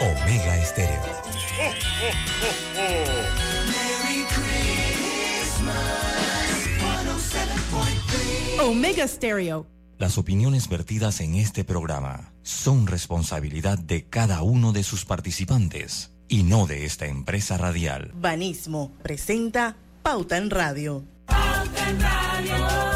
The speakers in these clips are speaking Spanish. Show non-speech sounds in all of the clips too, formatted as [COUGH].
Omega Estéreo. Omega Stereo. Las opiniones vertidas en este programa son responsabilidad de cada uno de sus participantes y no de esta empresa radial. Banismo presenta Pauta en Radio. Pauta en Radio.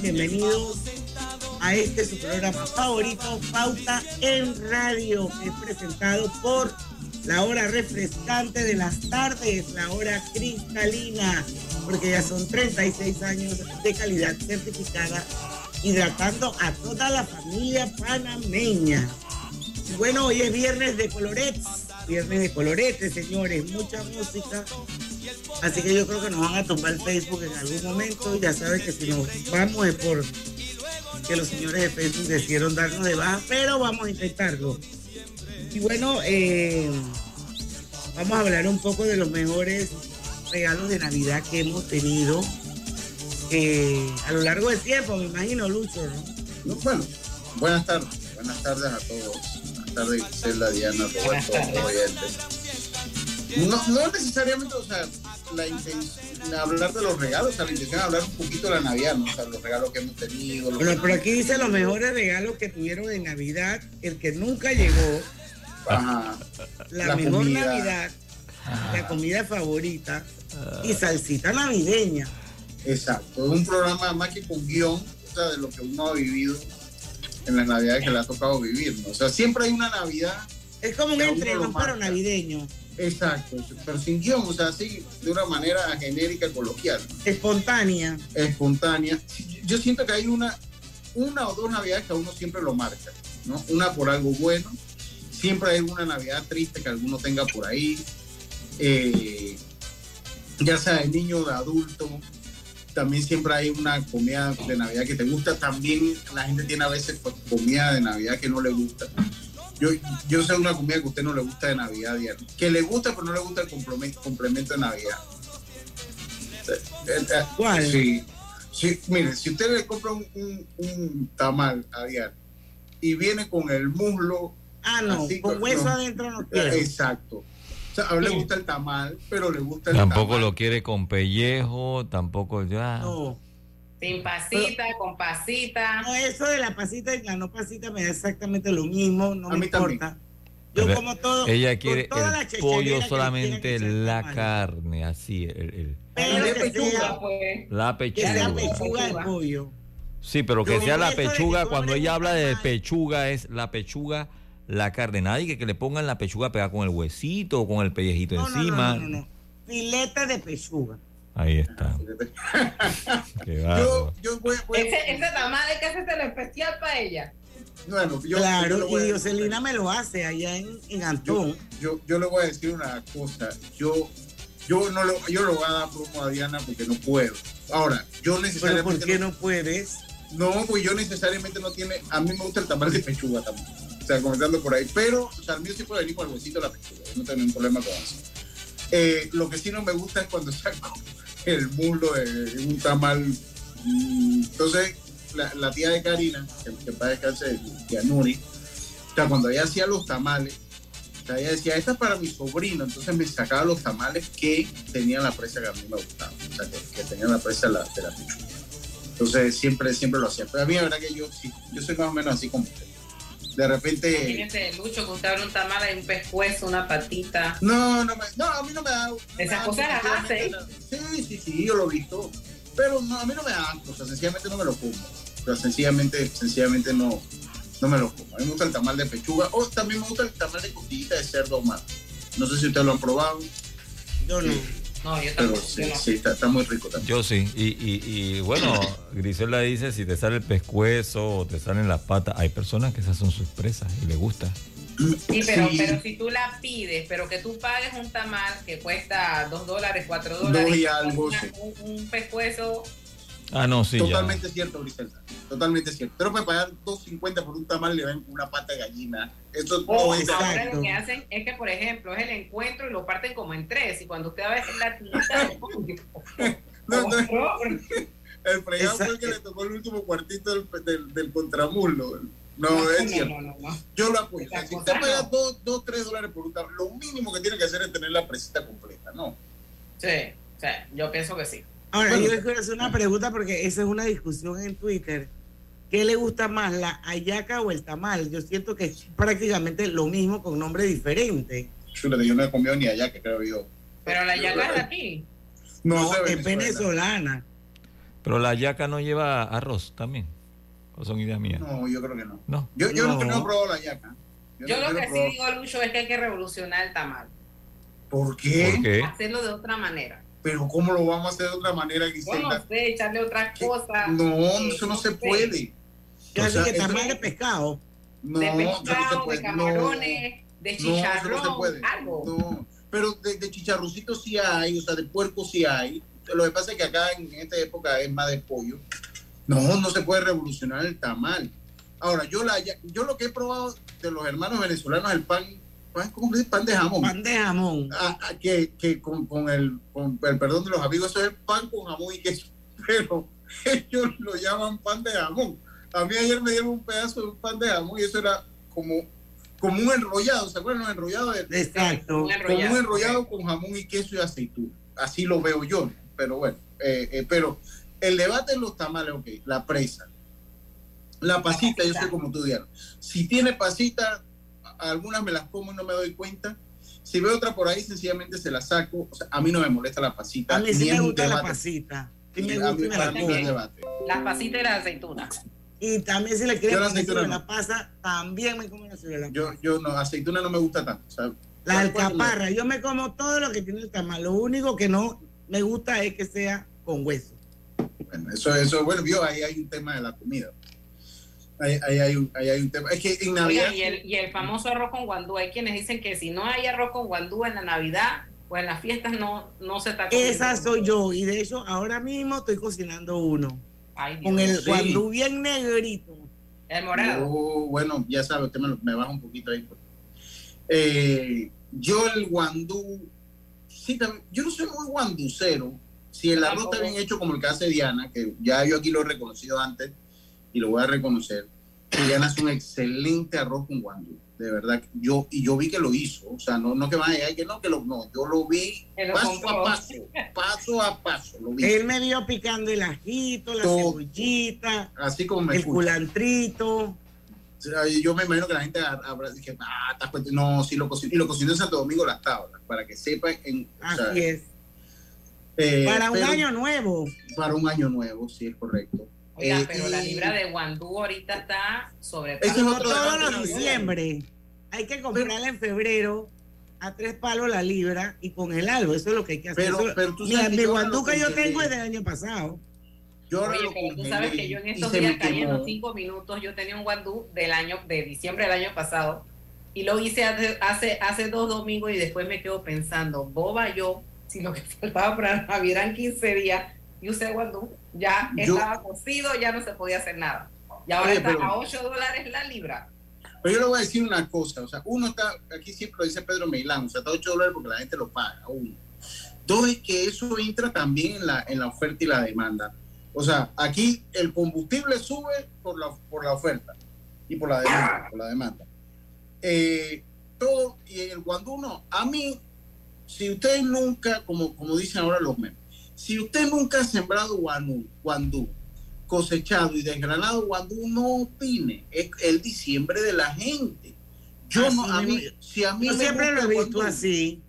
Bienvenidos a este su programa favorito, Pauta en Radio, que es presentado por la hora refrescante de las tardes, la hora cristalina, porque ya son 36 años de calidad certificada, hidratando a toda la familia panameña. Bueno, hoy es viernes de colorets, viernes de coloretes, señores, mucha música, Así que yo creo que nos van a tumbar Facebook en algún momento. Ya saben que si nos vamos es por que los señores de Facebook decidieron darnos de baja, pero vamos a intentarlo. Y bueno, eh, vamos a hablar un poco de los mejores regalos de Navidad que hemos tenido a lo largo del tiempo, me imagino, Lucho, ¿no? bueno, buenas tardes, buenas tardes a todos. Tardes, Gisela, Diana, Roberto, no, no necesariamente, o sea, la intención, hablar de los regalos, o sea, la intención es hablar un poquito de la Navidad, ¿no? O sea, los regalos que hemos tenido. Bueno, pero aquí dice los mejores regalos que tuvieron en Navidad, el que nunca llegó, Ajá. La, mejor Navidad, la comida favorita y salsita navideña. Exacto, es un programa más que con guion, o sea, de lo que uno ha vivido en las Navidades que le ha tocado vivir, ¿no? O sea, siempre hay una Navidad. Es como un entreno para navideño. Exacto, pero sin guion, o sea, así de una manera genérica, coloquial. Espontánea. Espontánea. Yo siento que hay una, una o dos navidades que a uno siempre lo marca, ¿no? Una por algo bueno, siempre hay una navidad triste que alguno tenga por ahí, eh, ya sea de niño o de adulto, también siempre hay una comida de navidad que te gusta, también la gente tiene a veces pues, comida de navidad que no le gusta. Yo, yo sé una comida que a usted no le gusta de Navidad, diario. Que le gusta, pero no le gusta el complemento, de Navidad. ¿Cuál? Sí. sí. Mire, si usted le compra un, tamal a diario y viene con el muslo. Ah, no, con hueso adentro no quiere. Exacto. O sea, a él le gusta el tamal, pero le gusta el Tampoco lo quiere con pellejo, tampoco ya. No. Sin pasita, con pasita. No, eso de la pasita y la no pasita me da exactamente lo mismo, no me importa. Yo como todo. Ella quiere el pollo solamente la carne, así. El, Pero que pechuga, pues. La pechuga. Que sea pechuga de pollo. Sí, pero que sea la pechuga, cuando ella habla de pechuga, es la pechuga, la carne. Nadie que, le pongan la pechuga pegada con el huesito o con el pellejito encima. No, no, no, Filete de pechuga. Ahí está. [LAUGHS] Qué Yo, yo voy, voy- Ese, ese tamal hay que hacerse lo especial para ella. bueno, yo, yo Claro, y Dioselina me lo hace allá en, en yo, Antón. yo, yo le voy a decir una cosa. Yo, yo no lo, yo lo voy a dar promo a Diana porque no puedo. Ahora, yo Pero necesariamente ¿por qué no, no puedes? no, pues yo necesariamente no tiene. A mí me gusta el tamal de pechuga también. O sea, comenzando por ahí. Pero, mío sí puede venir con el huesito de la pechuga. No tengo ningún problema con eso. Eh, lo que sí no me gusta es cuando [LAUGHS] saco el muslo de un tamal. Mm, Entonces, la, tía de Karina, que, que para descansar, tía Nuri, o sea, cuando ella hacía los tamales, ella decía, esta es para mi sobrino, entonces me sacaba los tamales que tenían la presa que a mí me gustaba, o sea, que, que tenían la presa de la, de. Entonces, siempre, siempre lo hacía. Pero a mí, la verdad que yo sí, yo soy más o menos así como usted. De repente... Fíjense, Lucho, que usted abre un tamal, hay un pescuezo, una patita. No, no, me, no, a mí no me da. Esas cosas las hace. Sí, sí, sí, yo lo he visto. Pero no, a mí no me da asco, o sea, sencillamente no me lo como. O sea, sencillamente, sencillamente no, no me lo como. A mí me gusta el tamal de pechuga o también me gusta el tamal de costillita de cerdo ahumado. No sé si ustedes lo han probado, Yo no. No, yo pero tampoco. sí, yo no. sí, está, está muy rico también. Yo sí. Y, y, y bueno, [CLEARS THROAT] Griselda dice, si te sale el pescuezo o te salen las patas, hay personas que esas son sus presas y les gusta. Sí, pero, Sí. pero si tú la pides, pero que tú pagues un tamal que cuesta 2 dólares, 4 Dos dólares, y algo, una- sí. un, un pescuezo, Ah, no, sí, Totalmente cierto, Griselda. Totalmente cierto. Pero me pagar 2.50 por un tamal le ven una pata de gallina. Eso o no es exacto. ahora lo que hacen es que, por ejemplo, es el encuentro y lo parten como en tres, y cuando usted va a ver la tinta [LAUGHS] No, no. El fregado fue el que le tocó el último cuartito del, del, del contramuslo. No, No, es no, cierto. no, no. Yo lo apoyo. Esa si usted paga no. 2, 2, 3 dólares por un tamal, lo mínimo que tiene que hacer es tener la presita completa, ¿no? Sí, sí, yo pienso que sí. Ahora, Bueno. yo les quiero hacer una pregunta porque esa es una discusión en Twitter. ¿Qué le gusta más, la hallaca o el tamal? Yo siento que es prácticamente lo mismo con nombre diferente. Yo no he comido ni que creo yo. Pero la yaca es de aquí. No, es venezolana. Pero la yaca no lleva arroz también. ¿O son ideas mías? No, yo creo que no. No. Yo, yo No. no. he probado la yaca. Yo no- lo que sí digo, Lucho, es que hay que revolucionar el tamal. ¿Por qué? ¿Por qué? Hacerlo de otra manera. Pero ¿cómo lo vamos a hacer de otra manera, Yo Griselda? no sé, echarle otra cosa. No, eh, eso no se sé, puede. ¿Qué O hace sea, que tamal de pescado? No, de eso no se pescado, puede. de camarones, de No, no, eso chicharrón, no se puede. algo. No, pero de, de chicharroncito sí hay, o sea, de puerco sí hay. Lo que pasa es que acá en esta época es más de pollo. No, no se puede revolucionar el tamal. Ahora, yo la yo lo que he probado de los hermanos venezolanos, el pan, pan ¿cómo se dice? Pan de jamón. Pan de jamón. Ah, ah, que, que con, con el, con el perdón de los amigos, eso es pan con jamón y queso. [LAUGHS] Pero ellos lo llaman pan de jamón. A mí ayer me dieron un pedazo de un pan de jamón y eso era como, como un enrollado, ¿se acuerdan? los enrollados de, Exacto. Un como un enrollado con jamón y queso y aceituna. Así lo veo yo, pero bueno, eh, eh, pero el debate en los tamales, ok, la presa. La pasita, yo soy como tú, Diana. Si tiene pasita, algunas me las como y no me doy cuenta. Si veo otra por ahí, sencillamente se la saco. O sea, a mí no me molesta la pasita. A mí sí ni me gusta la pasita. Sí me gusta me la debate. Las pasitas y las aceitunas. Y también si le Yo quieren la aceituna sobre no. la pasa, también me como la Yo, pasa. yo no, aceituna no me gusta tanto. O sea, La alcaparra, yo me como todo lo que tiene el tamal. Lo único que no me gusta es que sea con hueso. Bueno, eso, eso, bueno, vio, ahí hay un tema de la comida. Ahí, ahí hay, un, ahí hay un tema. Es que en Navidad. Oiga, y el, y el famoso arroz con guandú. Hay quienes dicen que si no hay arroz con guandú en la Navidad o en las fiestas no, no se está comiendo. Esa soy yo. Y de hecho, ahora mismo estoy cocinando uno. Ay, Dios. Con el Sí. guandú bien negrito. El morado. Oh, bueno, ya sabe, usted me, lo- me baja un poquito ahí. pues. Eh, yo el guandú, sí, también, yo no soy muy guanducero. Si el arroz está bien hecho como el que hace Diana, que ya yo aquí lo he reconocido antes y lo voy a reconocer, que Diana hace un excelente arroz con guandú. De verdad, yo y yo vi que lo hizo, o sea, no, no que vaya, ay, que no, que lo, no, yo lo vi lo paso compró. a paso, paso a paso, lo vi. Él me vio picando el ajito, la Todo. cebollita, Así como me el escucha. culantrito. Yo me imagino que la gente habrá dije, ah, estás cuenta-". no, sí lo cocinó, y lo cocinó en Santo Domingo las tablas, para que sepan, en, o sea, Así es. eh, Para un pero- año nuevo. Para un año nuevo, sí, es correcto. Oiga, Eh, pero la y- libra de guandú ahorita está sobre Ese es otro todos los diciembre. Hay que comprarla en febrero a tres palos la libra y congelarlo. Eso es lo que hay que hacer. Pero, Eso- pero tú Mira, sabes que mi guanduca lo yo tengo es del año pasado. Yo Oye, pero tú sabes que yo en estos días en los cinco minutos. Yo tenía un guandú del año, de diciembre del año pasado, y lo hice hace, hace, hace dos domingos y después me quedo pensando, boba yo, si lo que [LAUGHS] faltaba para Navidad eran 15 días, y usé guandú, ya Yo- estaba cocido, ya no se podía hacer nada. Y ahora Oye, está pero- a 8 dólares la libra. Pero yo le voy a decir una cosa, o sea, uno está, aquí siempre lo dice Pedro Meilán, o sea, está 8 dólares porque la gente lo paga, uno. Dos es que eso entra también en la, en la oferta y la demanda. O sea, aquí el combustible sube por la, por la oferta y por la demanda, por la demanda. Eh, todo, y el guandú no. A mí, si usted nunca, como, como dicen ahora los memes, si usted nunca ha sembrado guanú- guandú, cosechado y desgranado guandú, no opine. Es el diciembre de la gente. Yo Así no, a mí, si a mí Yo me siempre lo he visto guandú así.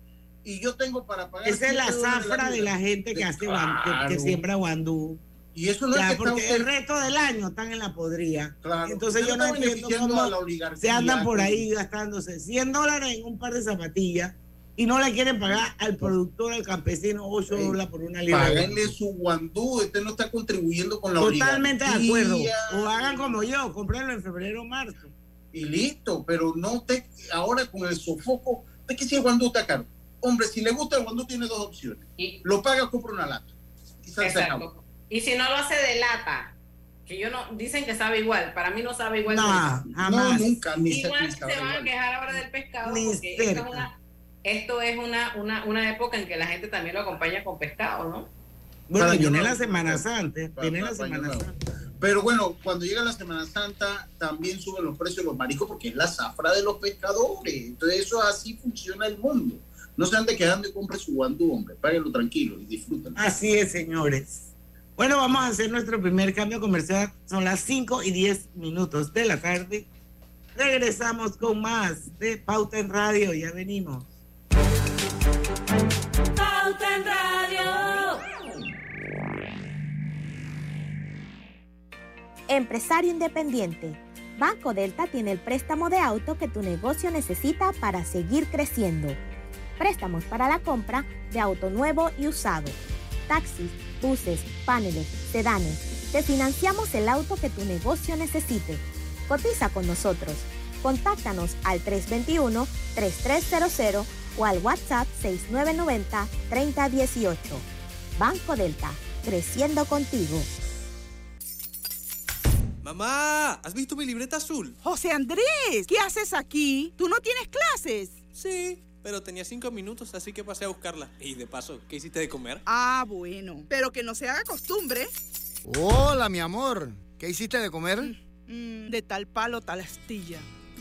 y yo tengo para pagar. Esa es la 7 dólares zafra de libra, la gente que hace guan- que- que, Claro. siembra guandú. Y eso no Ya, es que porque usted- el resto del año están en la podría. claro, Entonces yo no entiendo cómo la se andan por ahí gastándose 100 dólares en un par de zapatillas y no le quieren pagar al productor, al campesino, 8 Ey, dólares por una libra. guandú. su guandú, usted no está contribuyendo con la Totalmente de acuerdo. O hagan como yo, comprarlo en febrero o marzo. Y listo, pero no te, ahora con el sofoco, es que si el guandú está caro. Hombre, si le gusta el guandú tiene dos opciones. Y, Lo paga, compra una lata. Se exacto. Y si no lo hace de lata, que yo no, dicen que sabe igual, para mí no sabe igual. No, jamás. No, nunca, ni se, Igual se sabrá van a quejar ahora del pescado Ni porque esto es, una, esto es una, una, una época en que la gente también lo acompaña con pescado, ¿no? Bueno, Para viene la. Semana Santa. Para- Viene la para Año Semana Nuevo. Santa. Pero bueno, cuando llega la Semana Santa también suben los precios de los mariscos porque es la zafra de los pescadores. Entonces eso así funciona el mundo. No se ande quedando y compre su guandú, hombre. Páguenlo tranquilo y disfrútenlo. Así es, señores. Bueno, vamos a hacer nuestro primer cambio comercial. Son las 5 y 10 minutos de la tarde. Regresamos con más de Pauta en Radio. Ya venimos. Pauta en Radio. Empresario independiente. Banco Delta tiene el préstamo de auto que tu negocio necesita para seguir creciendo. Préstamos para la compra de auto nuevo y usado. Taxis, buses, paneles, sedanes. Te financiamos el auto que tu negocio necesite. Cotiza con nosotros. Contáctanos al 321-3300 o al WhatsApp 6990-3018. Banco Delta, creciendo contigo. Mamá, ¿has visto mi libreta azul? José Andrés, ¿qué haces aquí? ¿Tú no tienes clases? Sí, pero tenía cinco minutos, así que pasé a buscarla. Y de paso, ¿qué hiciste de comer? Ah, bueno. Pero que no se haga costumbre. Hola, mi amor. ¿Qué hiciste de comer? Mm, de tal palo, tal astilla.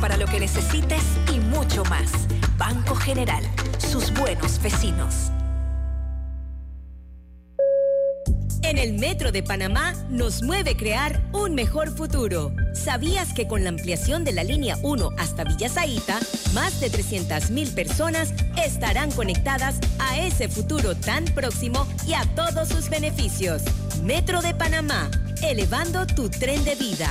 para lo que necesites y mucho más. Banco General, sus buenos vecinos. En el Metro de Panamá nos mueve crear un mejor futuro. ¿Sabías que con la ampliación de la línea 1 hasta Villa Zaita, más de 300.000 personas estarán conectadas a ese futuro tan próximo y a todos sus beneficios? Metro de Panamá, elevando tu tren de vida.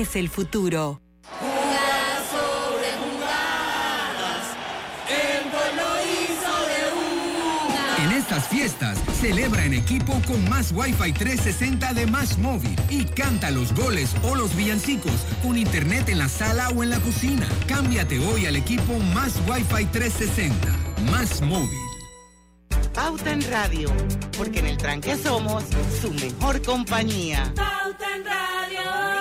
el futuro. Jugadas sobre jugadas, el gol lo hizo de una. En estas fiestas, celebra en equipo con más Wi-Fi 360 de Más Móvil y canta los goles o los villancicos con internet en la sala o en la cocina. Cámbiate hoy al equipo Más Wi-Fi 360. Más Móvil. Pauta en Radio, porque en el tranque somos su mejor compañía. Pauta en Radio.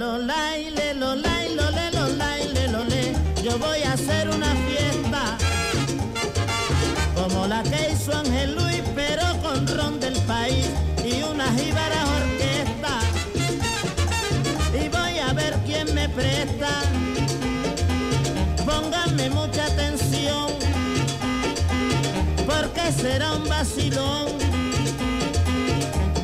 Lo le. Yo voy a hacer una fiesta como la que hizo Ángel Luis, pero con ron del país y una jíbara orquesta. Y voy a ver quién me presta. Pónganme mucha atención, porque será un vacilón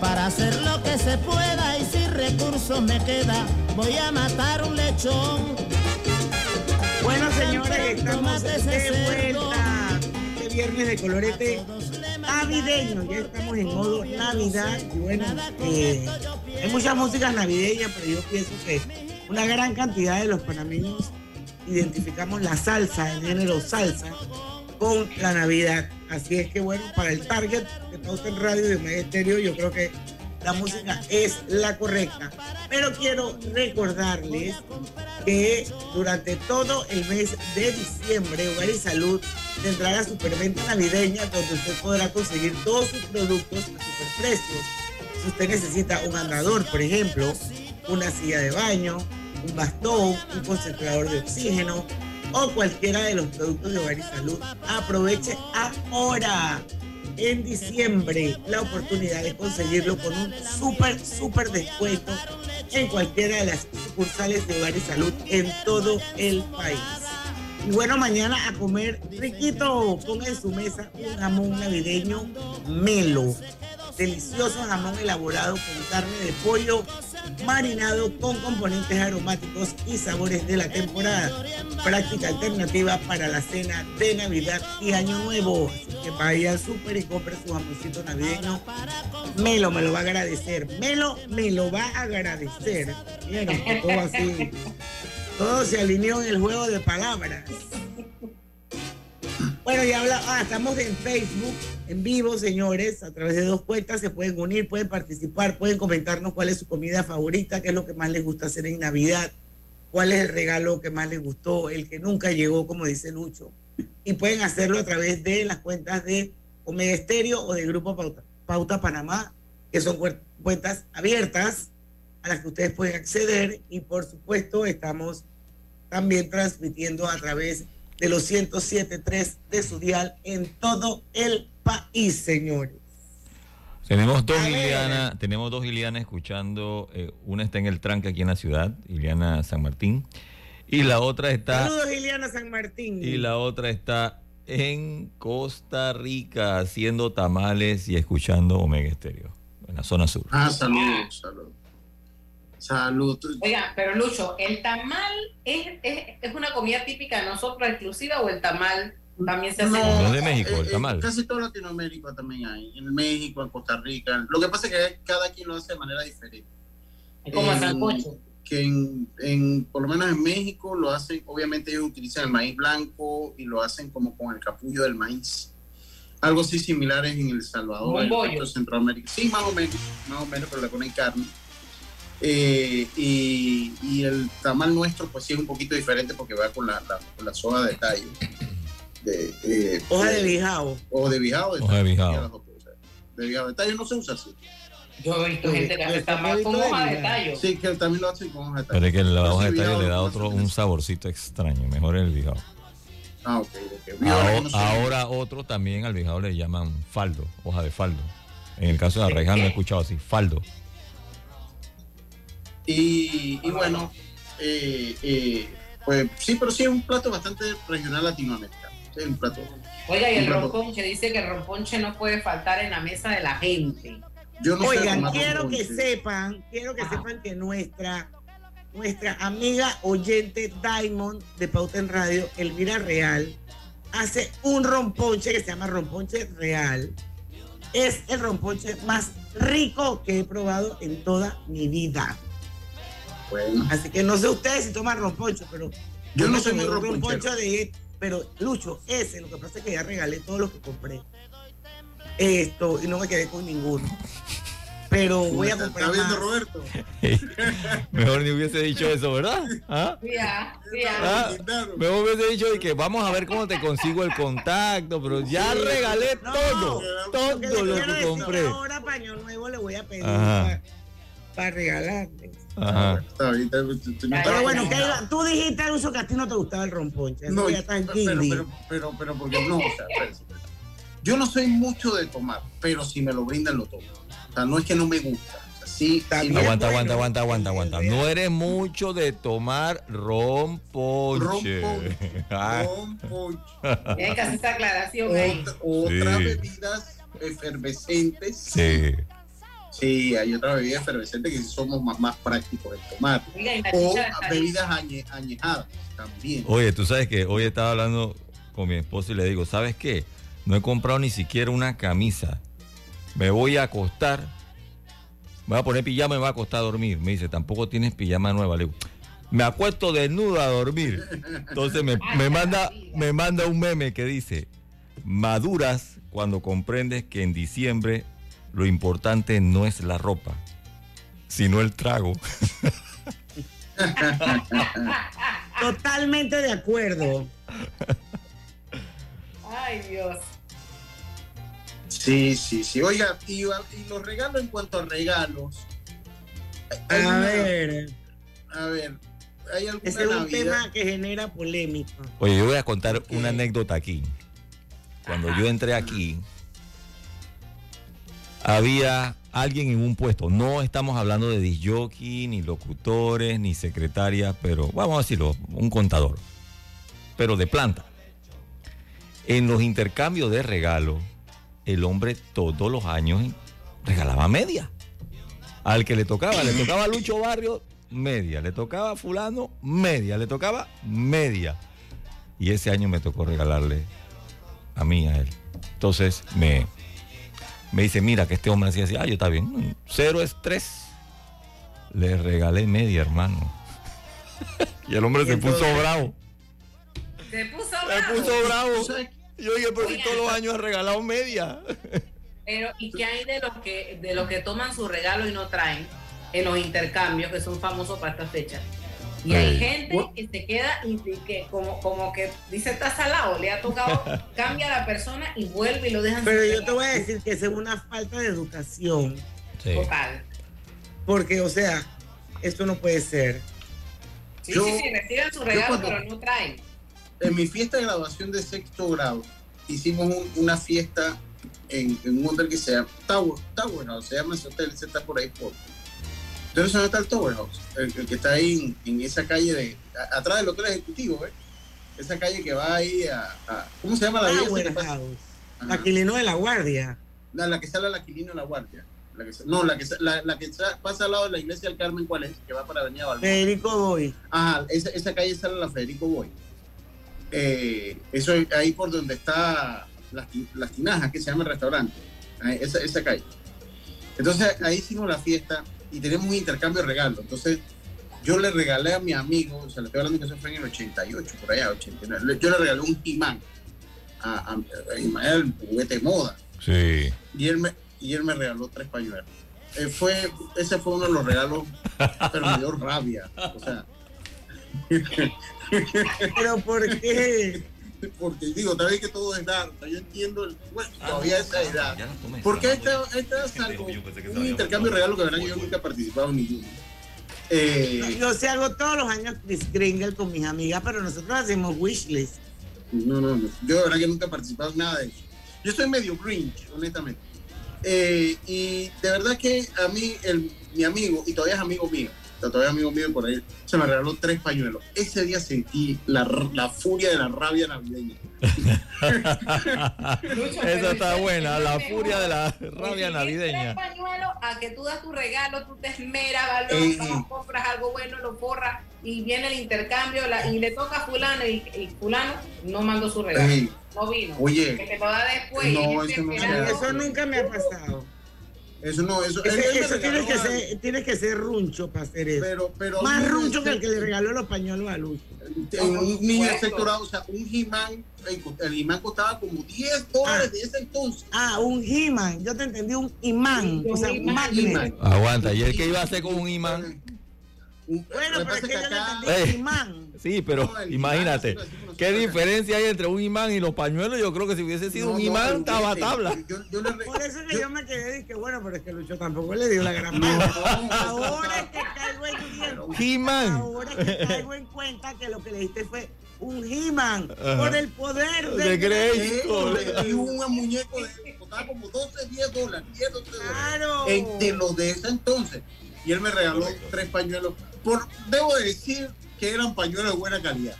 para hacer lo que se pueda y si recursos me queda, voy a matar un lechón. Bueno, señores, estamos de vuelta. Este viernes de colorete navideño. Ya estamos en modo Navidad. Y bueno, eh, hay muchas músicas navideñas, pero yo pienso que una gran cantidad de los panameños identificamos la salsa, el género salsa, con la Navidad. Así es que bueno, para el target de Pauta en Radio y de Estéreo, yo creo que la música es la correcta. Pero quiero recordarles que durante todo el mes de diciembre, Hogar y Salud tendrá la superventa navideña donde usted podrá conseguir todos sus productos a superprecios. Si usted necesita un andador, por ejemplo, una silla de baño, un bastón, un concentrador de oxígeno o cualquiera de los productos de Hogar y Salud, aproveche ahora en diciembre la oportunidad de conseguirlo con un súper, súper descuento en cualquiera de las sucursales de Hogar y Salud en todo el país. Y bueno, mañana a comer riquito, ponga en su mesa un jamón navideño melo. Delicioso jamón elaborado con carne de pollo marinado con componentes aromáticos y sabores de la temporada. Práctica alternativa para la cena de Navidad y Año Nuevo. Así que vaya al súper y compre su jamoncito navideño. Melo me lo va a agradecer. Melo me lo va a agradecer. Miren, todo así. Todo se alineó en el juego de palabras. Bueno, ya habla, ah, estamos en Facebook, en vivo, señores, a través de dos cuentas, se pueden unir, pueden participar, pueden comentarnos cuál es su comida favorita, qué es lo que más les gusta hacer en Navidad, cuál es el regalo que más les gustó, el que nunca llegó, como dice Lucho. Y pueden hacerlo a través de las cuentas de Omega Estéreo o de Grupo Pauta, Pauta Panamá, que son cuentas abiertas a las que ustedes pueden acceder y por supuesto estamos también transmitiendo a través de los 107.3 de su dial en todo el país, señores. Tenemos dos Iliana, tenemos dos Iliana escuchando, eh, una está en el tranque aquí en la ciudad, Iliana San Martín, y la otra está Saludos, Iliana San Martín. y la otra está en Costa Rica haciendo tamales y escuchando Omega Estéreo, en la zona sur. Ah, saludos, saludos. Salud. Oiga, pero Lucho, ¿el tamal es, es, es una comida típica de nosotros exclusiva o el tamal también se hace? No es de México, el Eh, tamal. Casi todo Latinoamérica también hay. En México, en Costa Rica. Lo que pasa es que cada quien lo hace de manera diferente. Es como el En- sancocho. Que en, en- por lo menos en México lo hacen, obviamente ellos utilizan el maíz blanco y lo hacen como con el capullo del maíz. Algo así similar es en El Salvador, en Centroamérica. Sí, más o menos, más o menos, pero le ponen carne. Eh, y, y el tamal nuestro, pues sí es un poquito diferente porque va con la, la, con la soja de tallo. De, eh, Hoja de bijao. O de bijao. Hoja de bijao. De bijao de tallo no se usa así. Yo he visto gente que hace tamal con hoja de tallo. Sí, que también lo hace con hoja de tallo. Pero es que la Pero hoja de tallo le da otro un saborcito extraño. Mejor el bijao. Ah, ok. Bijao, Ahora, no sé. ahora otro también al bijao le llaman faldo, hoja de faldo. En el caso de arraiján lo he escuchado así, faldo. Y, y bueno, eh, eh, pues sí, pero sí es un plato bastante regional latinoamericano. Sí, es un plato. Oiga, y el romponche dice que el romponche no puede faltar en la mesa de la gente. Yo no sé Oigan, quiero que sepan, quiero que sepan que nuestra, nuestra amiga oyente Diamond de Pauta en Radio, Elvira Real, hace un romponche que se llama romponche real. Es el romponche más rico que he probado en toda mi vida. Bueno. Así que no sé ustedes si toman romponche, pero Yo no soy muy romponche de pero Lucho, ese, lo que pasa es que ya regalé todos los que compré. Esto, y no me quedé con ninguno. Pero voy a ¿Está- comprar está viendo, más. Roberto? [LAUGHS] Mejor ni hubiese dicho [LAUGHS] eso, ¿verdad? ¿Ah? Ya, Ah, mejor hubiese dicho de que vamos a ver cómo te consigo el contacto, pero ya regalé todo, todo que lo que decir compré. Ahora paño nuevo le voy a pedir Ajá. para regalarle. Ajá. Pero bueno, que iba- tú dijiste, Aruso, que a ti no te gustaba el romponche. No, ya tan pero, pero, pero, pero, porque no, o sea, yo no soy mucho de tomar, pero si me lo brindan lo tomo. O sea, no es que no me gusta. Sí, Aguanta, aguanta, aguanta, aguanta, aguanta. No eres mucho de tomar ron ponche. Ay. Hay que hacer esta aclaración ahí. Ot- Otras Sí. bebidas efervescentes. Sí. Sí, hay otras bebidas efervescentes que sí somos más, más prácticos en tomar. O bebidas añe- añejadas también. Oye, tú sabes que hoy estaba hablando con mi esposo y le digo, ¿sabes qué? No he comprado ni siquiera una camisa. Me voy a acostar. Me voy a poner pijama y me voy a acostar a dormir. Me dice, tampoco tienes pijama nueva. Le digo, me acuesto desnuda a dormir. Entonces me, me manda, me manda un meme que dice, maduras cuando comprendes que en diciembre lo importante no es la ropa, sino el trago. [LAUGHS] Totalmente de acuerdo. Ay, Dios. Sí, sí, sí. Oiga, y, y los regalos en cuanto a regalos. A una- ver, A ver, hay alguna ese es un Navidad? tema que genera polémica. Oye, yo voy a contar una anécdota aquí. Cuando yo entré aquí, había alguien en un puesto. No estamos hablando de disjockey, ni locutores, ni secretarias, pero vamos a decirlo, un contador. Pero de planta. En los intercambios de regalos, el hombre todos los años regalaba media. Al que le tocaba, le tocaba Lucho Barrio, media. Le tocaba fulano, media. Le tocaba media. Y ese año me tocó regalarle a mí, a él. Entonces me, me dice, mira que este hombre así, así, ah, yo está bien. Cero es tres. Le regalé media, hermano. [LAUGHS] y el hombre se puso bravo. Se puso Se bravo. puso bravo. Yo dije, pero si todos los años ha regalado media. Pero, ¿y qué hay de los que, de los que toman su regalo y no traen en los intercambios que son famosos para esta fecha? Y hay gente que se queda y que como, como que dice está salado, le ha tocado, [LAUGHS] cambia a la persona y vuelve y lo dejan Pero yo te voy a decir que es una falta de educación. Total. Porque, o sea, esto no puede ser. Sí, Yo- sí, sí, reciben su regalo, cuando- pero no traen. En mi fiesta de graduación de sexto grado, hicimos un- una fiesta en, en un hotel que se llama Tower, Tower House, se llama ese hotel, ese está por ahí por. Entonces, ¿dónde está el Tower House? El, el que está ahí en, en esa calle de. a- atrás del hotel ejecutivo, ¿ves? Esa calle que va ahí a. a- ¿Cómo se llama la vía? pasa? House. Ajá. Aquilino de la Guardia. La, la que sale a la Aquilino de la Guardia. La que, no, la que, la, la que sa- pasa al lado de la iglesia del Carmen, ¿cuál es? Que va para Avenida Balboa. Federico Boy. Ajá, esa, esa calle sale a la Federico Boy. Eh, eso es ahí por donde está las, las tinajas, que se llama el restaurante. Esa, esa calle. Entonces ahí hicimos la fiesta y tenemos un intercambio de regalos. Entonces yo le regalé a mi amigo, o sea, le estoy hablando que eso fue en el 88, por allá, 89. le- Yo le regalé un imán. A, a, a Imán era el juguete de moda. Sí. Y él me, y él me regaló tres pañuelos. Eh, fue, ese fue uno de los regalos, pero me dio rabia. O sea, [LAUGHS] Pero ¿por qué? Porque digo, tal vez que todo es danza, yo entiendo, el, bueno, Ah, todavía esa edad. Porque esta, esta es algo, un intercambio de regalo que que yo nunca he participado en ninguno. Eh, Yo se hago todos los años Chris Kringle con mis amigas, pero nosotros hacemos wishlist. No, no, no. Yo de verdad que nunca he participado en nada de eso. Yo soy medio grinch, honestamente. Eh, y de verdad que a mí, el, mi amigo, y todavía es amigo mío, todavía amigo mío por ahí, se me regaló tres pañuelos. Ese día sentí la, furia de la rabia navideña. Esa está buena, la furia de la rabia Tres navideña. pañuelos a que tú das tu regalo, tú te esmeras, valor, Eh, compras algo bueno, lo forras y viene el intercambio la- y le toca a fulano y, y fulano no mandó su regalo, no vino. oye, que te lo da después. no, y eso no se esperando. hace. Eso nunca me ha pasado. Eso no, eso, Ese- él- él eso tiene, que algo. ser, tiene que ser runcho para hacer eso. Pero, pero Más un runcho que el que le regaló los pañuelos a Lucho. en un niño sectorado, o sea, un He-Man, el, He-Man costaba como 10 dólares de ese entonces. Ah, un He-Man. Yo te entendí un imán. O sea, un magnet. Aguanta, ¿y el que iba a hacer con un imán? Bueno, pero es que yo le entendí Eh. imán. Sí, pero imagínate, ¿qué diferencia hay entre un imán y los pañuelos? Yo creo que si hubiese sido No, un no, imán, estaba tabla. Por eso que yo, me quedé y dije, bueno, pero es que Lucho tampoco le dio la gran mano. Ahora es que caigo en. He-Man. Ahora es que caigo en cuenta que lo que le diste fue un He-Man por el poder De Grayskull. Y un muñeco de costaba como 12, 10 dólares. 10, 12 dólares. Claro. En- de los de ese entonces. Y él me regaló tres pañuelos. Por, debo de decir que eran pañuelos de buena calidad.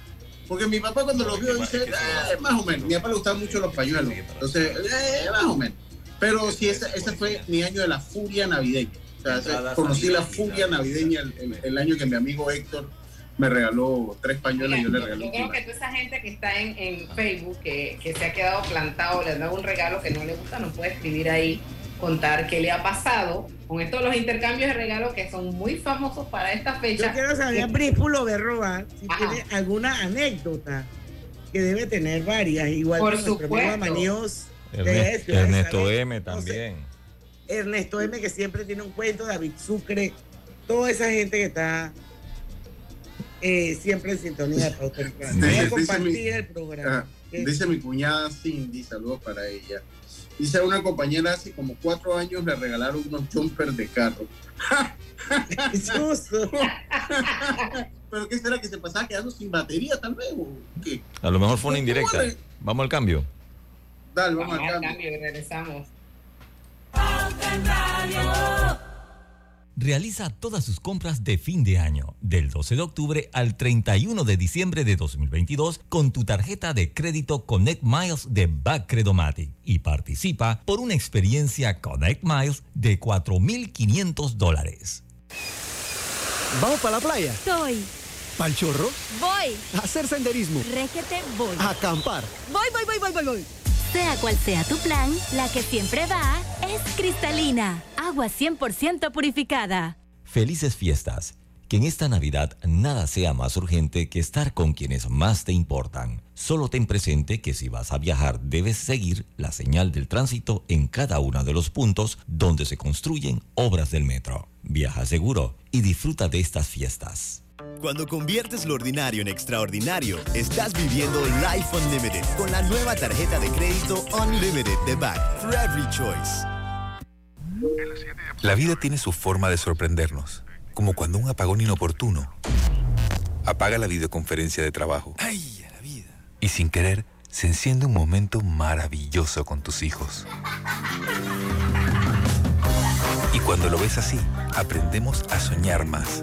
Porque mi papá cuando los vio dice, "Eh, más o menos. Mi papá le gustaban mucho los pañuelos. Entonces, eh, más o menos. Pero sí, ese, ese fue mi año de la furia navideña. O sea, ese- conocí la furia navideña el, el- el año que mi amigo Héctor me regaló tres pañuelos y yo le regalé Yo creo que toda esa gente que está en, en Facebook, que, que se ha quedado plantado, le dado un regalo que no le gusta, nos puede escribir ahí, contar qué le ha pasado con estos los intercambios de regalos que son muy famosos para esta fecha. Yo quiero saber, Príspulo Berroba, si Ajá. tiene alguna anécdota que debe tener varias, igual Por que supuesto. Amaníos. Ernesto, de- Ernesto M también. Ernesto M, que siempre tiene un cuento, David Sucre, toda esa gente que está eh, siempre en sintonía. Voy a compartir dice el programa. Ah, dice mi cuñada Cindy, saludos para ella. Dice a una compañera hace como cuatro años le regalaron unos jumpers de carro. [LAUGHS] [LAUGHS] ¿Pero qué será que se pasaba quedando sin batería tal vez? ¿O qué? A lo mejor fue una indirecta. Vamos al cambio. Dale, Vamos vamos al al cambio. cambio y regresamos. Realiza todas sus compras de fin de año, del 12 de octubre al 31 de diciembre de 2022, con tu tarjeta de crédito Connect Miles de Backcredomatic y participa por una experiencia Connect Miles de 4.500 dólares. ¿Vamos para la playa? Soy. ¿Pal chorro? Voy. ¿A hacer senderismo? Réquete, voy. ¿A acampar? Voy, voy, voy, voy, voy, voy. Sea cual sea tu plan, la que siempre va es cristalina. Agua 100% purificada. Felices fiestas. Que en esta Navidad nada sea más urgente que estar con quienes más te importan. Solo ten presente que si vas a viajar debes seguir la señal del tránsito en cada uno de los puntos donde se construyen obras del metro. Viaja seguro y disfruta de estas fiestas. Cuando conviertes lo ordinario en extraordinario, estás viviendo Life Unlimited con la nueva tarjeta de crédito Unlimited de Back for Every Choice. La vida tiene su forma de sorprendernos, como cuando un apagón inoportuno apaga la videoconferencia de trabajo. ¡Ay, a la vida! Y sin querer, se enciende un momento maravilloso con tus hijos. Y cuando lo ves así, aprendemos a soñar más,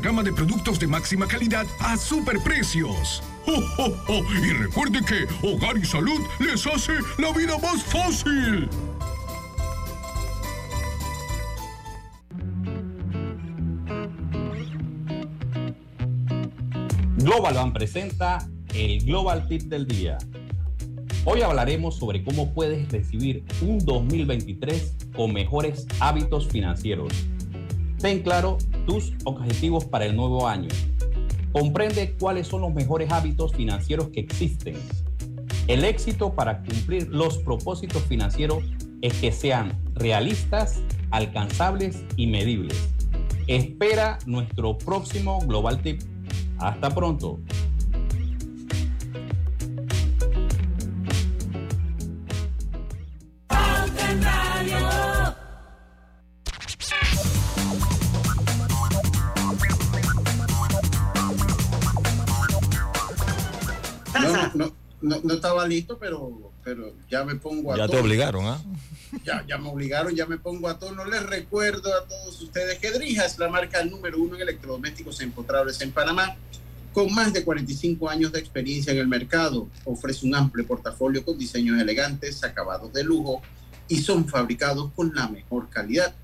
gama de productos de máxima calidad a superprecios. [LAUGHS] ¡Jo, jo, jo! Y recuerde que Hogar y Salud les hace la vida más fácil. Global Bank presenta el Global Tip del Día. Hoy hablaremos sobre cómo puedes recibir un 2023 con mejores hábitos financieros. Ten claro tus objetivos para el nuevo año. Comprende cuáles son los mejores hábitos financieros que existen. El éxito para cumplir los propósitos financieros es que sean realistas, alcanzables y medibles. Espera nuestro próximo Global Tip. Hasta pronto. No, estaba listo, pero, pero ya me pongo a Ya te tono. obligaron, ¿ah? Ya, ya me obligaron, ya me pongo a tono. Les recuerdo a todos ustedes que Drija es la marca número uno en electrodomésticos empotrables en Panamá, con más de 45 años de experiencia en el mercado. Ofrece un amplio portafolio con diseños elegantes, acabados de lujo y son fabricados con la mejor calidad,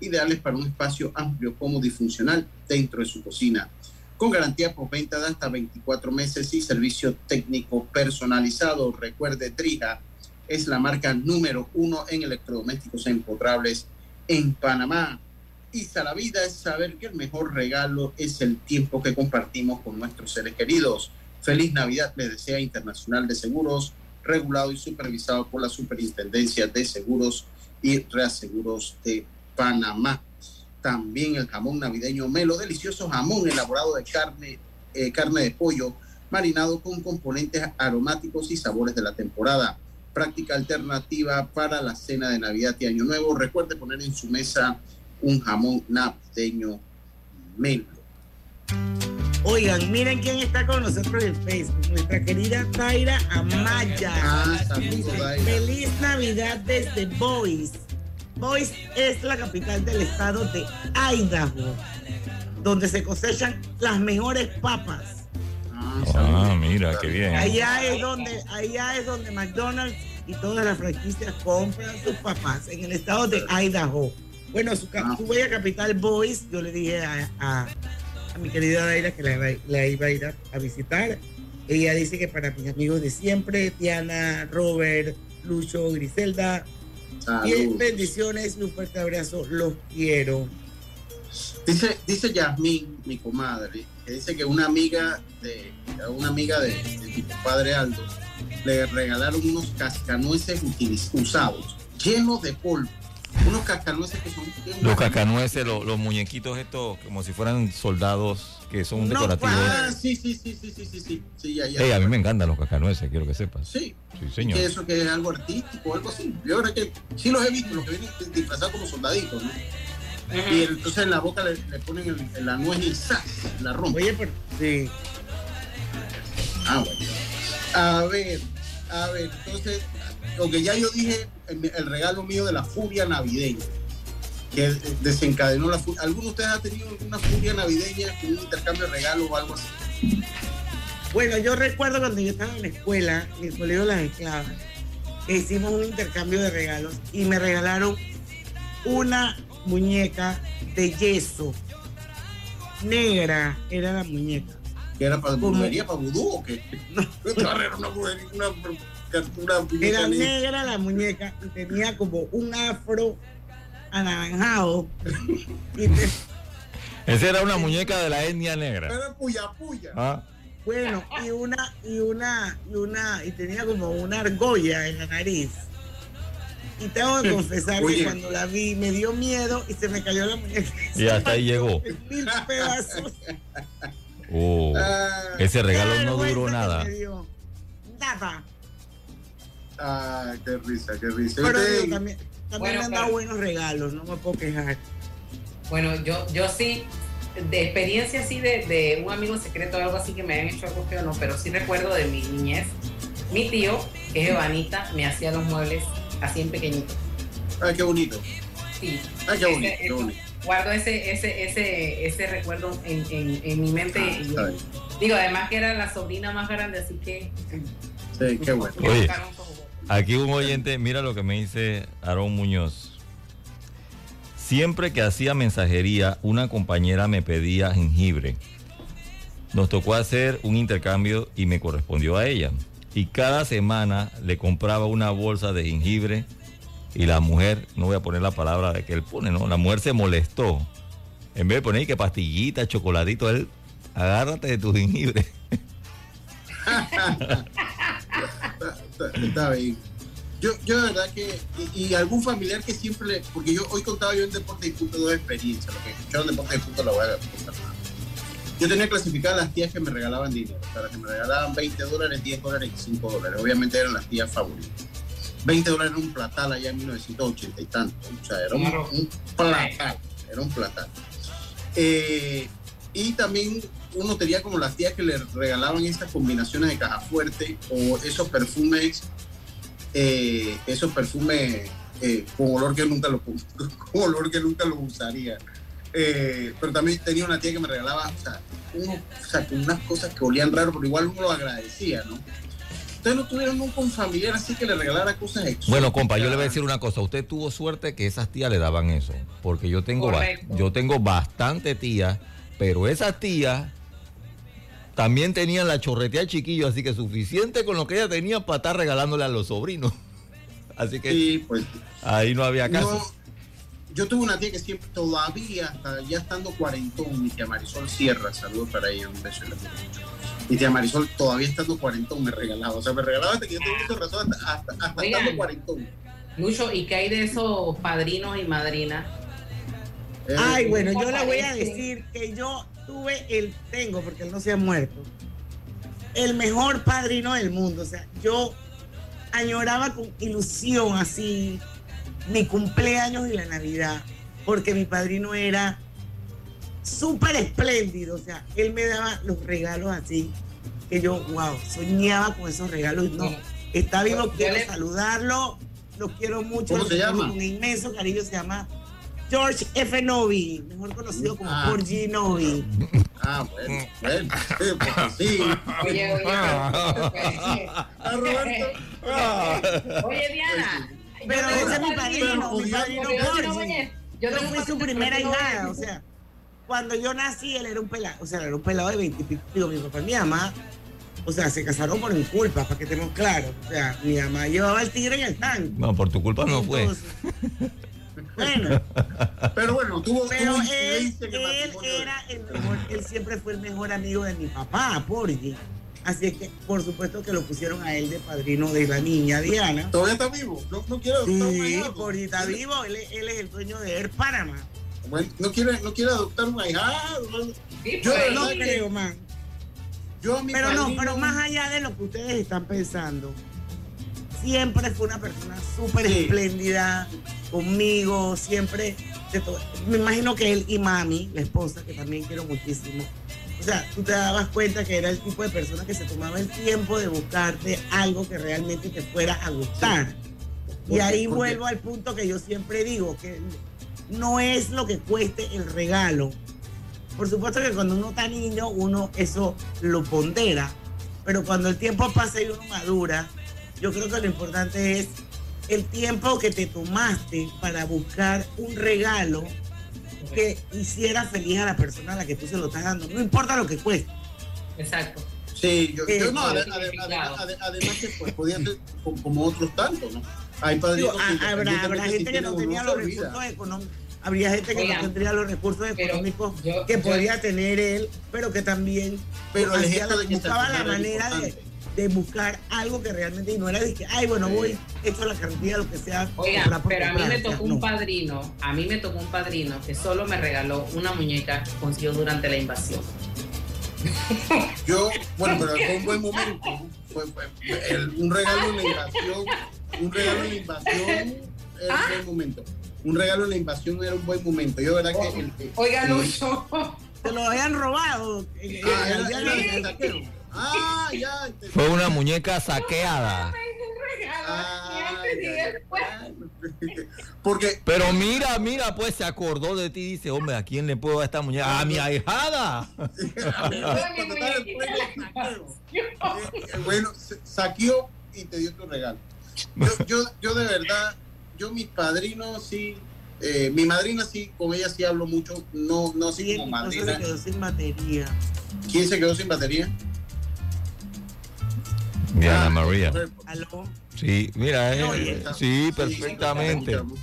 ideales para un espacio amplio, cómodo y funcional dentro de su cocina. Con garantía por venta de hasta 24 meses y servicio técnico personalizado. Recuerde, Drija es la marca número uno en electrodomésticos empotrables en Panamá. Y la vida es saber que el mejor regalo es el tiempo que compartimos con nuestros seres queridos. Feliz Navidad les desea Internacional de Seguros, regulado y supervisado por la Superintendencia de Seguros y Reaseguros de Panamá. También el jamón navideño Melo, delicioso jamón elaborado de carne, eh, carne de pollo, marinado con componentes aromáticos y sabores de la temporada. Práctica alternativa para la cena de Navidad y Año Nuevo. Recuerde poner en su mesa un jamón navideño Melo. Oigan, miren quién está con nosotros en Facebook. Nuestra querida Taira Amaya. Ah, saludos. Feliz Navidad desde Boise. Boise es la capital del estado de Idaho, donde se cosechan las mejores papas. Ah, mira, qué bien. Allá es donde, allá es donde McDonald's y todas las franquicias compran sus papas, en el estado de Idaho. Bueno, su, su bella capital, Boise, yo le dije a, a- a mi querida Daira que la, iba- la iba a ir a, a visitar. Ella dice que para mis amigos de siempre, Diana, Robert, Lucho, Griselda, Salud. bien bendiciones y un fuerte abrazo, los quiero. Dice, dice Yasmín, mi comadre, que dice que una amiga de una amiga de, de mi padre Aldo le regalaron unos cascanueces utiliz- usados, llenos de polvo. Unos cacanueces que son. Los cacanueces, los, muñequitos estos, como si fueran soldados que son no, decorativos. Ah, sí, sí, sí, sí, sí, sí. sí, a mí me encantan los cacanueces, quiero que sepas. Sí. Sí, señor. Que eso que es algo artístico, algo así. Yo creo que sí los he visto, los que vienen disfrazados como soldaditos, ¿no? Y entonces en la boca le, ponen el, el, la nuez y ¡zas! la rompen. Oye, pero. Sí. Ah, bueno. A ver, a ver, entonces lo que ya yo dije, el, el regalo mío de la furia navideña, que desencadenó la furia. ¿Alguno de ustedes ha tenido alguna furia navideña, un intercambio de regalos o algo así? Bueno, yo recuerdo cuando yo estaba en la escuela, en el Colegio de las Esclavas, que hicimos un intercambio de regalos y me regalaron una muñeca de yeso. Negra era la muñeca. ¿Que era para brujería, para vudú o qué? [LAUGHS] No, una una, una muñeca Era negra. la muñeca y tenía como un afro anaranjado. [LAUGHS] Y te- Esa era una muñeca de la etnia negra. Era puya puya. Ah, bueno, y una, y una, y una, y tenía como una argolla en la nariz. Y tengo que confesar Oye. que cuando la vi me dio miedo y se me cayó la muñeca. y hasta ahí llegó. [LAUGHS] Mil pedazos. Oh, ese regalo no duró nada. Nada. Ay, qué risa, qué risa. Pero también, también Bueno, me han dado pero- buenos regalos, no me puedo quejar. Bueno, yo, yo sí, de experiencia así de, de un amigo secreto o algo así que me hayan hecho algo feo, no, pero sí recuerdo de mi niñez. Mi tío, que es ebanita, me hacía los muebles así en pequeñito. Ay, qué bonito. Sí. Ay, qué Ese- bonito, qué eso- bonito. Guardo ese, ese, ese, ese recuerdo en, en, en mi mente Ah, y. Digo, además que era la sobrina más grande, así que. Sí, qué bueno. Oye, aquí un oyente, mira lo que me dice Aarón Muñoz. Siempre que hacía mensajería, una compañera me pedía jengibre. Nos tocó hacer un intercambio y me correspondió a ella. Y cada semana le compraba una bolsa de jengibre y la mujer, no voy a poner la palabra de que él pone, ¿no? La mujer se molestó. En vez de poner que pastillita, chocolatito, él, agárrate de tu jengibre. [LAUGHS] está, está bien. Yo, yo de verdad que, y, y algún familiar que siempre le, porque yo hoy contaba yo en Deporte y Punto dos experiencias, lo que escucharon Deporte Punto la voy a contar. Yo tenía clasificadas las tías que me regalaban dinero, o sea, las que me regalaban 20 dólares, 10 dólares y 5 dólares. Obviamente eran las tías favoritas. 20 dólares era un platal allá en 1980 y tanto. O sea, era un platal. Era un platal. Eh, y también uno tenía como las tías que le regalaban estas combinaciones de caja fuerte o esos perfumes, eh, esos perfumes eh, con olor que nunca lo [LAUGHS] con olor que nunca lo usaría. Eh, pero también tenía una tía que me regalaba, o sea, uno, o sea, con unas cosas que olían raro, pero igual uno lo agradecía, ¿no? Ustedes no tuvieron nunca un familiar así que le regalara cosas exóticas. Bueno, compa, yo le voy a decir una cosa. Usted tuvo suerte que esas tías le daban eso. Porque yo tengo, yo tengo bastante tías, pero esas tías también tenían la chorretea de chiquillo, así que suficiente con lo que ella tenía para estar regalándole a los sobrinos. [LAUGHS] Así que Sí, pues ahí no había caso. No, yo tuve una tía que siempre, todavía, hasta ya estando cuarentón, mi tía Marisol Sierra, saludos para ella, un beso y la mucho. Mi tía Marisol, todavía estando cuarentón, me regalaba. O sea, me regalaba hasta que yo tengo mucha razón, hasta, hasta, hasta Oigan. estando cuarentón. Lucho, ¿y qué hay de esos padrinos y madrinas? Eh, Ay, bueno, yo le voy a decir que yo tuve el, tengo, porque él no se ha muerto, el mejor padrino del mundo. O sea, yo añoraba con ilusión así mi cumpleaños y la Navidad, porque mi padrino era súper espléndido. O sea, él me daba los regalos así, que yo, wow, soñaba con esos regalos. No, está vivo, quiero saludarlo, lo quiero mucho. ¿Cómo se llama? Con inmenso cariño se llama George F. Novi, mejor conocido como Ah. Porgy Novi. Ah, bueno, bueno, sí, porque sí. Oye, oye, Ah, Roberto. Oye, Diana. Pero ese es mi padrino, mi padrino porque yo tengo fui su primera no es- o sea, cuando yo nací él era un pelado, o sea, era un pelado de 20 y pico, digo, mi papá y mi mamá, o sea, se casaron por mi culpa, para que estemos claros. O sea, mi mamá llevaba el tigre en el tanque. No, por tu culpa no fue. Bueno, Pero bueno, tuvo, pero tuvo él, el él era el mejor, él siempre fue el mejor amigo de mi papá, Porgy. Así es que, por supuesto que lo pusieron a él de padrino de la niña Diana. ¿Todavía está vivo? No, no quiero adoptar un Sí, ahijado. Porgy está vivo, él, es- él es el dueño de Air Panama. Bueno, no quiere, no quiere adoptar un ahijado. no. Sí, Yo pues, No que- creo, man. Yo a mi Pero no, pero más allá de lo que ustedes están pensando, siempre fue una persona súper Sí. espléndida conmigo, siempre. Me imagino que él y mami, la esposa, que también quiero muchísimo. O sea, tú te dabas cuenta que era el tipo de persona que se tomaba el tiempo de buscarte algo que realmente te fuera a gustar. Y ahí vuelvo al punto que yo siempre digo, que no es lo que cueste el regalo. Por supuesto que cuando uno está niño, uno eso lo pondera, pero cuando el tiempo pasa y uno madura, yo creo que lo importante es el tiempo que te tomaste para buscar un regalo que hiciera feliz a la persona a la que tú se lo estás dando, no importa lo que cueste. Exacto. Sí, yo, yo Eh, no, significado. ade- ade- además que pues, podía ser como, otros tantos, ¿no? Hay que a- habrá, gente que no no tenía los recursos económicos. Habría gente que Oigan, no tendría los recursos económicos yo- que yo- podría tener él, pero que también Pero el gesto la- de que se buscaba la manera de. De buscar algo que realmente y no era de que, ay, bueno, Sí. voy, echo la cartilla, lo que sea. Oigan, comprar por pero a mí me tocó un no. padrino, a mí me tocó un padrino que solo me regaló una muñeca que consiguió durante la invasión. [LAUGHS] Yo, bueno, pero fue un buen momento. Fue, fue- el- un regalo en la invasión, un regalo en la invasión era Ah. un buen momento. Un regalo en la invasión era un buen momento. Yo, verdad que. el- el- Oiga, el- Lucho. Te lo habían robado. eh, Ah, era- era. Ah, ya. entendí. Fue una muñeca saqueada. Ah, ya, ya. [LAUGHS] Porque. Pero mira, mira, pues se acordó de ti y dice, hombre, ¿a quién le puedo dar esta muñeca? A mi ahijada. [LAUGHS] bueno, se- saqueó y te dio tu regalo. Yo, yo, yo de verdad, yo mis padrinos sí, eh, mi madrina sí, con ella sí hablo mucho, no, no sí como madrina. se quedó sin batería. ¿Quién se quedó sin batería? Diana María. ¿Aló? Sí, mira, eh, No, sí, Sí, perfectamente. escuchamos.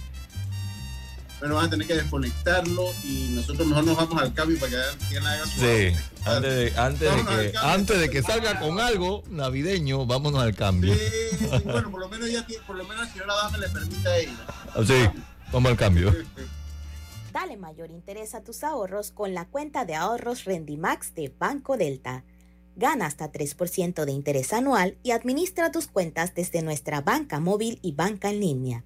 Bueno, vas a tener que desconectarlo y nosotros mejor nos vamos al cambio para que Diana haga su Sí, antes de, antes Vámonos que, antes de que salga con algo navideño, vámonos al cambio. Sí, sí, bueno, por lo menos ya tiene- por lo menos la señora Dame le permite a ella. Sí, vamos al cambio. Dale mayor interés a tus ahorros con la cuenta de ahorros Rendimax de Banco Delta. Gana hasta 3% de interés anual y administra tus cuentas desde nuestra banca móvil y banca en línea.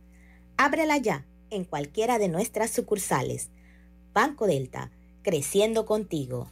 Ábrela ya en cualquiera de nuestras sucursales. Banco Delta, creciendo contigo.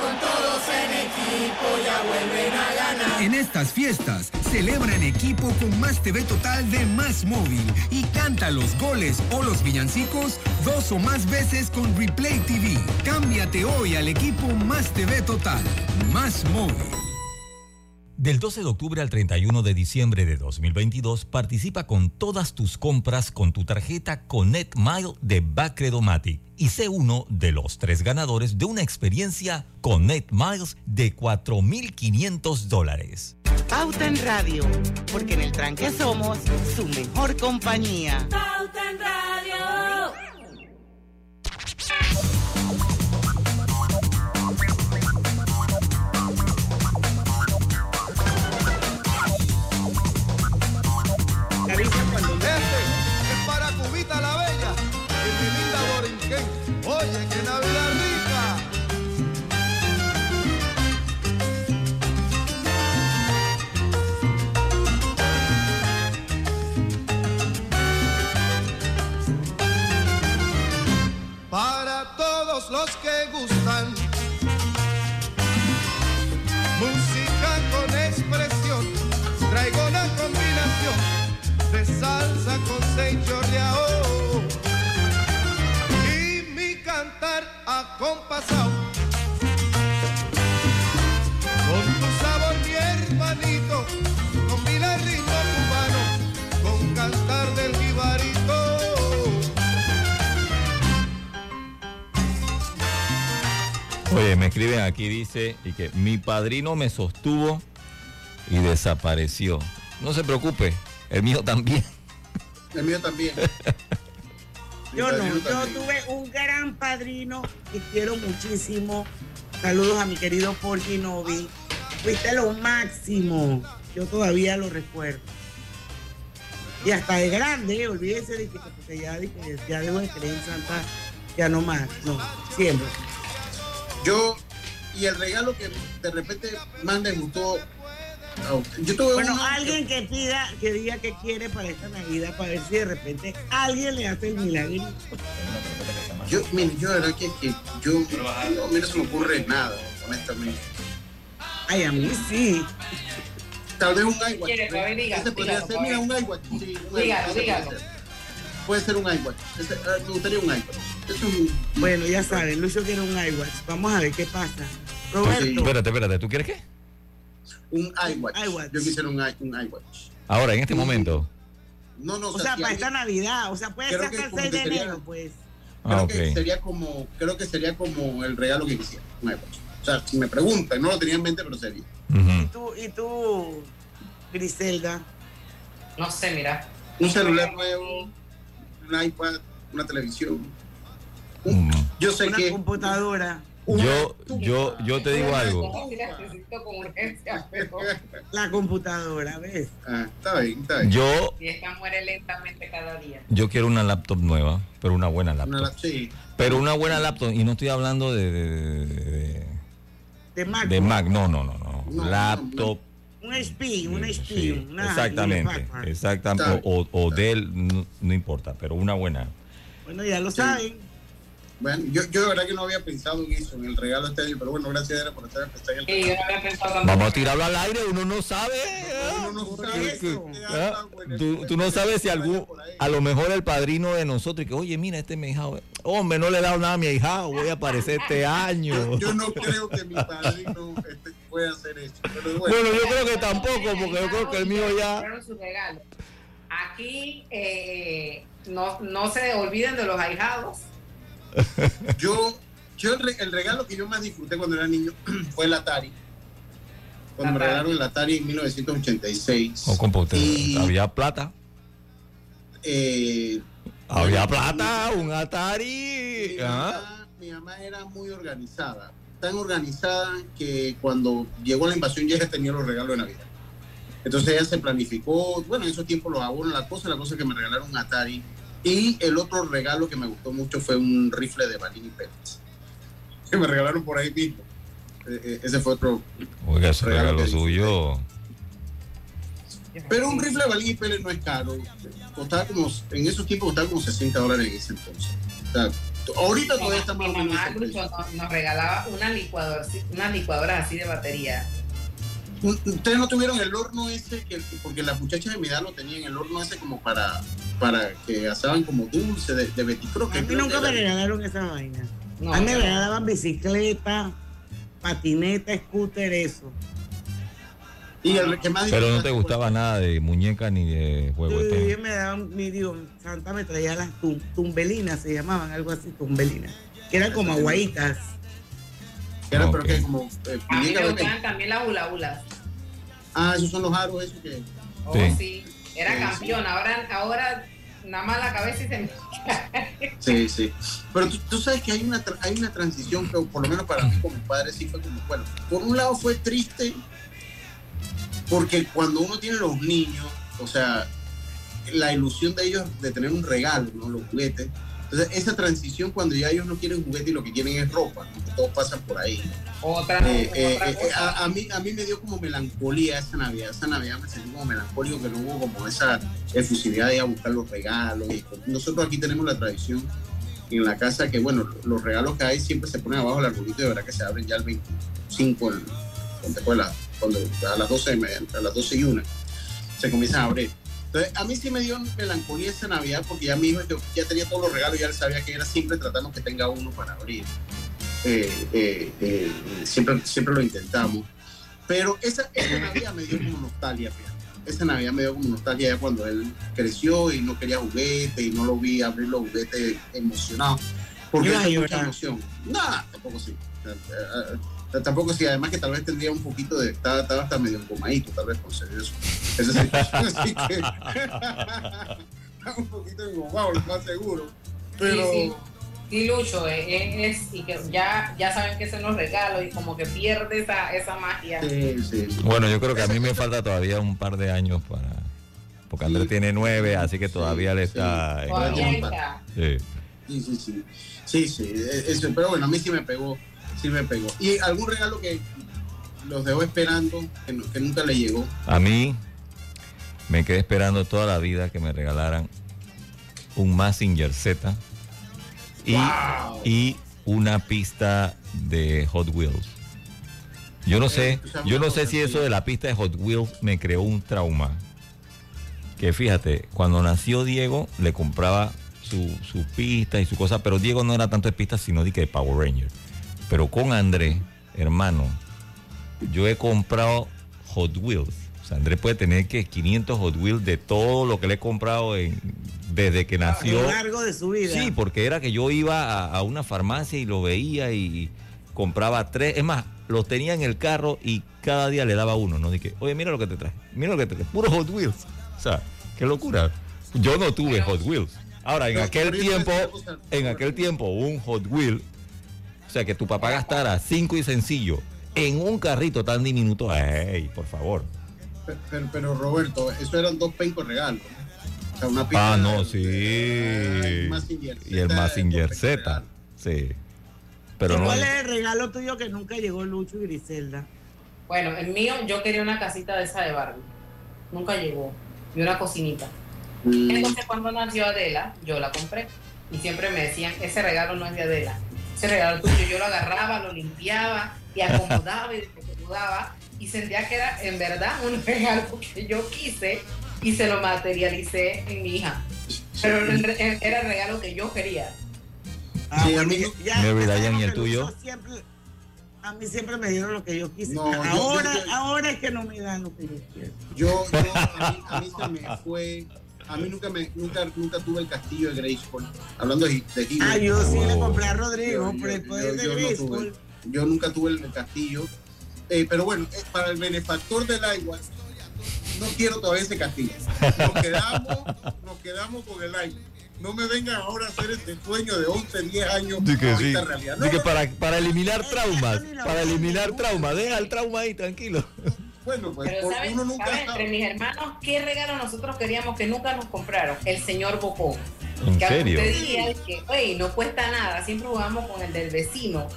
Con todos en equipo ya vuelven a ganar. En estas fiestas, celebra en equipo con Más TV Total de Más Móvil y canta los goles o los villancicos dos o más veces con Replay TV. Cámbiate hoy al equipo Más TV Total. Más Móvil. Del 12 de octubre al 31 de diciembre de 2022, participa con todas tus compras con tu tarjeta Connect Mile de Bacredomatic y sé uno de los tres ganadores de una experiencia Connect Miles de 4.500 dólares. Pauta en Radio, porque en el tranque somos su mejor compañía. Pauta en Radio. De salsa con seis chorreao y mi cantar acompasado con tu sabor mi hermanito con mi ritmo cubano con cantar del jibarito Oye, me escriben aquí, dice, y que mi padrino me sostuvo y desapareció. No se preocupe, el mío también. El mío también. [LAUGHS] Yo no, yo también. tuve un gran padrino que quiero muchísimo. Saludos a mi querido Porky Novi. Fuiste lo máximo. Yo todavía lo recuerdo. Y hasta de grande, olvídese de que porque ya, de que ya debo de creer en Santa, ya no más, no, siempre. Yo, y el regalo que de repente más me gustó. Yo tuve Bueno, uno- alguien que pida, que diga que quiere para esta Navidad, para ver si de repente alguien le hace el milagro. Yo, mire, yo de verdad que, que yo, no, a mí no se me ocurre nada, honestamente. Ay, a mí sí. Tal vez un iWatch. Ese podría dígalo, ser, mira, un iWatch. Sí, un Dígalo, dígalo. Puede ser, Puede ser un iWatch. Ese, ah, me gustaría un iWatch. Es un, Bueno, ya saben, Lucio quiere un iWatch. Vamos a ver qué pasa. Pues Roberto, Espérate, espérate, ¿tú quieres qué? Un iWatch. Yo quisiera un, iWatch. Ahora, en este momento. No, no, o sea, si para esta Navidad, o sea, puede ser que hasta el como 6 de sería- enero, pues. Ah, Creo ok. que sería como, creo que sería como el regalo que quisiera, un iWatch. O sea, si me preguntan, no lo tenía en mente, pero sería. ¿Y tú, y tú, Griselda? No sé, mira. Un celular nuevo, un iPad, una televisión. Yo sé una que computadora. Yo, yo, yo te digo algo. [LAUGHS] La computadora, ¿ves? Ah, está bien, está bien. Yo, si esta muere lentamente cada día. yo quiero una laptop nueva, pero una buena laptop. Una, sí. Pero una buena laptop, y no estoy hablando de, de, de- De Mac. de Mac, no, no, no, no. No, laptop, Un HP, un HP. sí, una exactamente, exactamente, o, o Dell, no, no importa, pero una buena. Bueno, ya lo saben. Bueno, yo, yo de verdad que no había pensado en eso, en el regalo este año, pero bueno, gracias por estar en el Sí, yo no había pensado tampoco. Vamos a tirarlo al aire, uno no sabe. Uno no sabe eso. ¿Ah? Tú, tú no sabes si algún, a lo mejor el padrino de nosotros, y que oye, mira, este es mi hijado. Hombre, no le he dado nada a mi hijado, voy a aparecer este año. Yo no creo que mi padrino este, pueda hacer eso. Pero bueno, Bueno, yo creo que tampoco, porque yo creo que el mío ya. Regalo. Aquí eh, no, no se olviden de los ahijados. [LAUGHS] Yo, yo el, re- el regalo que yo más disfruté cuando era niño [CLEARS THROAT] fue el Atari. Cuando me regalaron el Atari en 1986. O computador. Y- Había plata. Eh, Había bueno, plata, un Atari. Mi ¿ah? mamá, mi mamá era muy organizada. Tan organizada que cuando llegó la invasión ya tenía los regalos de Navidad. Entonces ella se planificó, bueno, en esos tiempos los abonos, la cosa, la cosa es que me regalaron un Atari. Y el otro regalo que me gustó mucho fue un rifle de Balín y Pérez. Que me regalaron por ahí mismo. Eh, eh, ese fue otro. Oiga, ese Regalo regalo suyo. Pero un rifle de Balín y Pérez no es caro. Costaba como, en esos tiempos costaba como 60 dólares en ese entonces. O sea, ahorita todavía está más o menos mamá. Lucho, nos, nos regalaba una licuadora, unas licuadoras así de batería. Ustedes no tuvieron el horno ese, que, porque las muchachas de mi edad lo tenían, el horno ese como para, para que asaban como dulce de, de Beticro. A mí nunca me regalaron esa vaina. No, a mí me no. regalaban bicicleta, patineta, scooter, eso. Y el que más Pero no te gustaba nada de muñeca ni de juego tenis. me daban, mi Dios, Santa me traía las tum- tumbelinas, se llamaban, algo así, tumbelinas. Que eran como aguaditas. Era, pero que como eh, A mí me gustaban también las hula hulas. Ah, esos son los aros, esos que. Oh, Sí. sí. Era Sí, campeón. Ahora, ahora nada más la cabeza y se me [LAUGHS] Sí, sí. Pero tú, tú sabes que hay una, tra- hay una transición que, por lo menos para mí, como padre, sí fue como, bueno, por un lado fue triste, porque cuando uno tiene los niños, o sea, la ilusión de ellos de tener un regalo, ¿no? Los juguetes. Entonces, esa transición cuando ya ellos no quieren juguete y lo que quieren es ropa, ¿no? todos pasan por ahí. Otra, Eh, eh, otra eh, cosa. a, a mí, a mí me dio como melancolía esa Navidad. Esa Navidad me sentí como melancólico, que no hubo como esa efusividad de ir a buscar los regalos. Y nosotros aquí tenemos la tradición en la casa que, bueno, los regalos que hay siempre se ponen abajo del arbolito y de verdad que se abren ya el 25, el, fue la- cuando a las 12, me- a las 12 y una, se comienzan a abrir. Entonces, a mí sí me dio melancolía esa Navidad porque ya mi hijo yo ya tenía todos los regalos y ya sabía que era siempre tratando que tenga uno para abrir. Eh, eh, eh, siempre, siempre lo intentamos. Pero esa, esa Navidad me dio como nostalgia, fíjate. Esa Navidad me dio como nostalgia ya cuando él creció y no quería juguete y no lo vi abrir los juguetes emocionado. Porque es mucha emoción. Nada, tampoco sí. Eh, eh, eh, Tampoco sí, además que tal vez tendría un poquito de. Estaba, estaba hasta medio engomadito, tal vez por ser eso. Esa situación, así que. estaba [LAUGHS] un poquito engomado, lo más seguro. Pero. Sí, sí. Sí, Lucho, eh, es, es- y que ya, ya saben que son los regalos y como que pierde esa, esa magia. Sí, sí, sí. Bueno, yo creo que a mí me falta todavía un par de años para. Porque Andrés tiene nueve, así que todavía le está. en- Todavía está. Sí. Sí, sí, sí. Sí, sí. eh, Eso, pero bueno, a mí sí me pegó. Sí me pegó. Y algún regalo que, los dejó esperando, que, no- que nunca le llegó. A mí me quedé esperando toda la vida que me regalaran un Massinger Z y, y una pista de Hot Wheels. Yo no sé, yo no sé si eso de la pista de Hot Wheels me creó un trauma. Que fíjate, cuando nació Diego le compraba su, su pista y su cosa, pero Diego no era tanto de pistas, sino de que de Power Ranger. Pero con André, hermano, yo he comprado Hot Wheels. O sea, Andrés puede tener que 500 Hot Wheels de todo lo que le he comprado en- desde que A nació. lo largo de su vida. Sí, porque era que yo iba a, a una farmacia y lo veía y compraba tres. Es más, los tenía en el carro y cada día le daba uno. No dije, oye, mira lo que te traje. Mira lo que te traje. Puro Hot Wheels. O sea, qué locura. Yo no tuve Hot Wheels. Ahora, en aquel tiempo, en aquel tiempo, un Hot Wheel, o sea, que tu papá gastara cinco y sencillo en un carrito tan diminuto, ¡ey, por favor! Pe- Pero, pero, Roberto, eso eran dos pencos regalos. O sea, una pista Ah, no, de- sí. Mazinger Y el Massinger Z, sí. Pero ¿Y no. ¿Cuál es el regalo tuyo que nunca llegó Lucho y Griselda? Bueno, el mío, yo quería una casita de esa de Barbie. Nunca llegó. Y una cocinita. Mm. Entonces, cuando nació Adela, yo la compré. Y siempre me decían, ese regalo no es de Adela. Ese regalo tuyo, yo lo agarraba, lo limpiaba y acomodaba y desacomodaba. Y sentía que era en verdad un [LAUGHS] regalo que yo quise y se lo materialicé en mi hija. Pero era el regalo que yo quería. Ah, Sí, a bueno, mí ya- no- ya Mary Diane, ¿y el tuyo? Siempre- a mí siempre me dieron lo que yo quise. No, ahora, yo- yo- ahora es que no me dan lo que yo quiero. Yo, yo a, mí, a mí se me [LAUGHS] fue. A mí nunca, me, nunca, nunca tuve el castillo de Grayskull. Hablando de, de. Ah, yo sí le compré a Rodrigo Yo- por el yo- poder yo- de yo no. Yo nunca tuve el castillo. Eh, pero bueno, eh, para el benefactor del agua, no quiero todavía ese castillo. Nos quedamos, nos quedamos con el agua. No me vengan ahora a hacer este sueño de 11, 10 años. Que sí. realidad. No, no, para, para eliminar traumas, para eliminar traumas, deja el trauma ahí, tranquilo. Bueno, pues Pero por- ¿saben, uno nunca saben, sabe. entre mis hermanos, qué regalo nosotros queríamos que nunca nos compraron? El señor Bocón. ¿En que serio? usted diría que, "Ey, no cuesta nada, siempre jugamos con el del vecino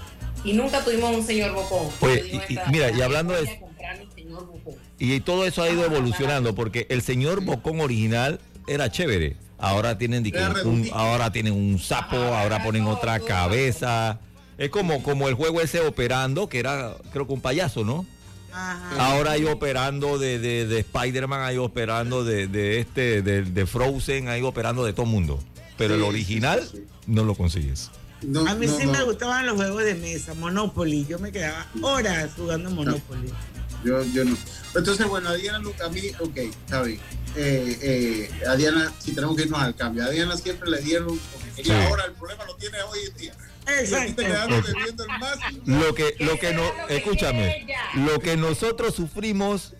y nunca tuvimos un señor Bocón. Oye, Yo digo, y- mira, y hablando de- señor Bocón. Y todo eso ha ido evolucionando porque el señor Bocón original era chévere. Ahora tienen, un, ahora tienen un sapo, ahora ponen otra cabeza. Es como, como el juego ese operando, que era creo que un payaso, ¿no? Ajá. Ahora hay operando de, de, de Spider-Man, hay operando de, de este, de, de Frozen, hay operando de todo mundo. Pero el original sí, sí, no lo consigues. No, A mí no, sí no. me gustaban los juegos de mesa, Monopoly. Yo me quedaba horas jugando Monopoly. Yo, yo no. Entonces, bueno, a Diana, a mí, ok, está bien. Eh, eh, a Diana, si tenemos que irnos al cambio, a Diana siempre le dieron porque quería Sí. ahora, el problema lo tiene hoy en día. Exacto. Lo que, lo que no, escúchame, lo que nosotros sufrimos,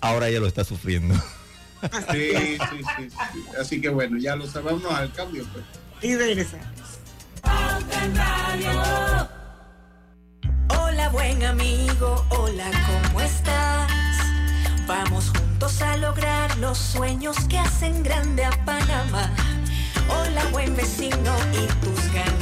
ahora ella lo está sufriendo. Sí, sí, sí, sí. Así que bueno, ya lo sabemos al cambio, pues. Y regresamos. Hola buen amigo, hola, ¿cómo estás? Vamos juntos a lograr los sueños que hacen grande a Panamá. Hola buen vecino y tus ganas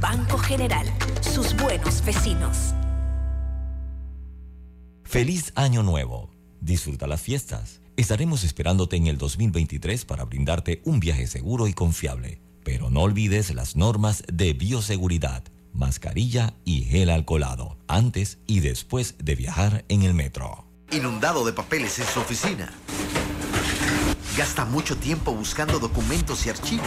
Banco General, sus buenos vecinos. Feliz Año Nuevo. Disfruta las fiestas. Estaremos esperándote en el 2023 para brindarte un viaje seguro y confiable. Pero no olvides las normas de bioseguridad, mascarilla y gel alcoholado, antes y después de viajar en el metro. Inundado de papeles en su oficina. Gasta mucho tiempo buscando documentos y archivos.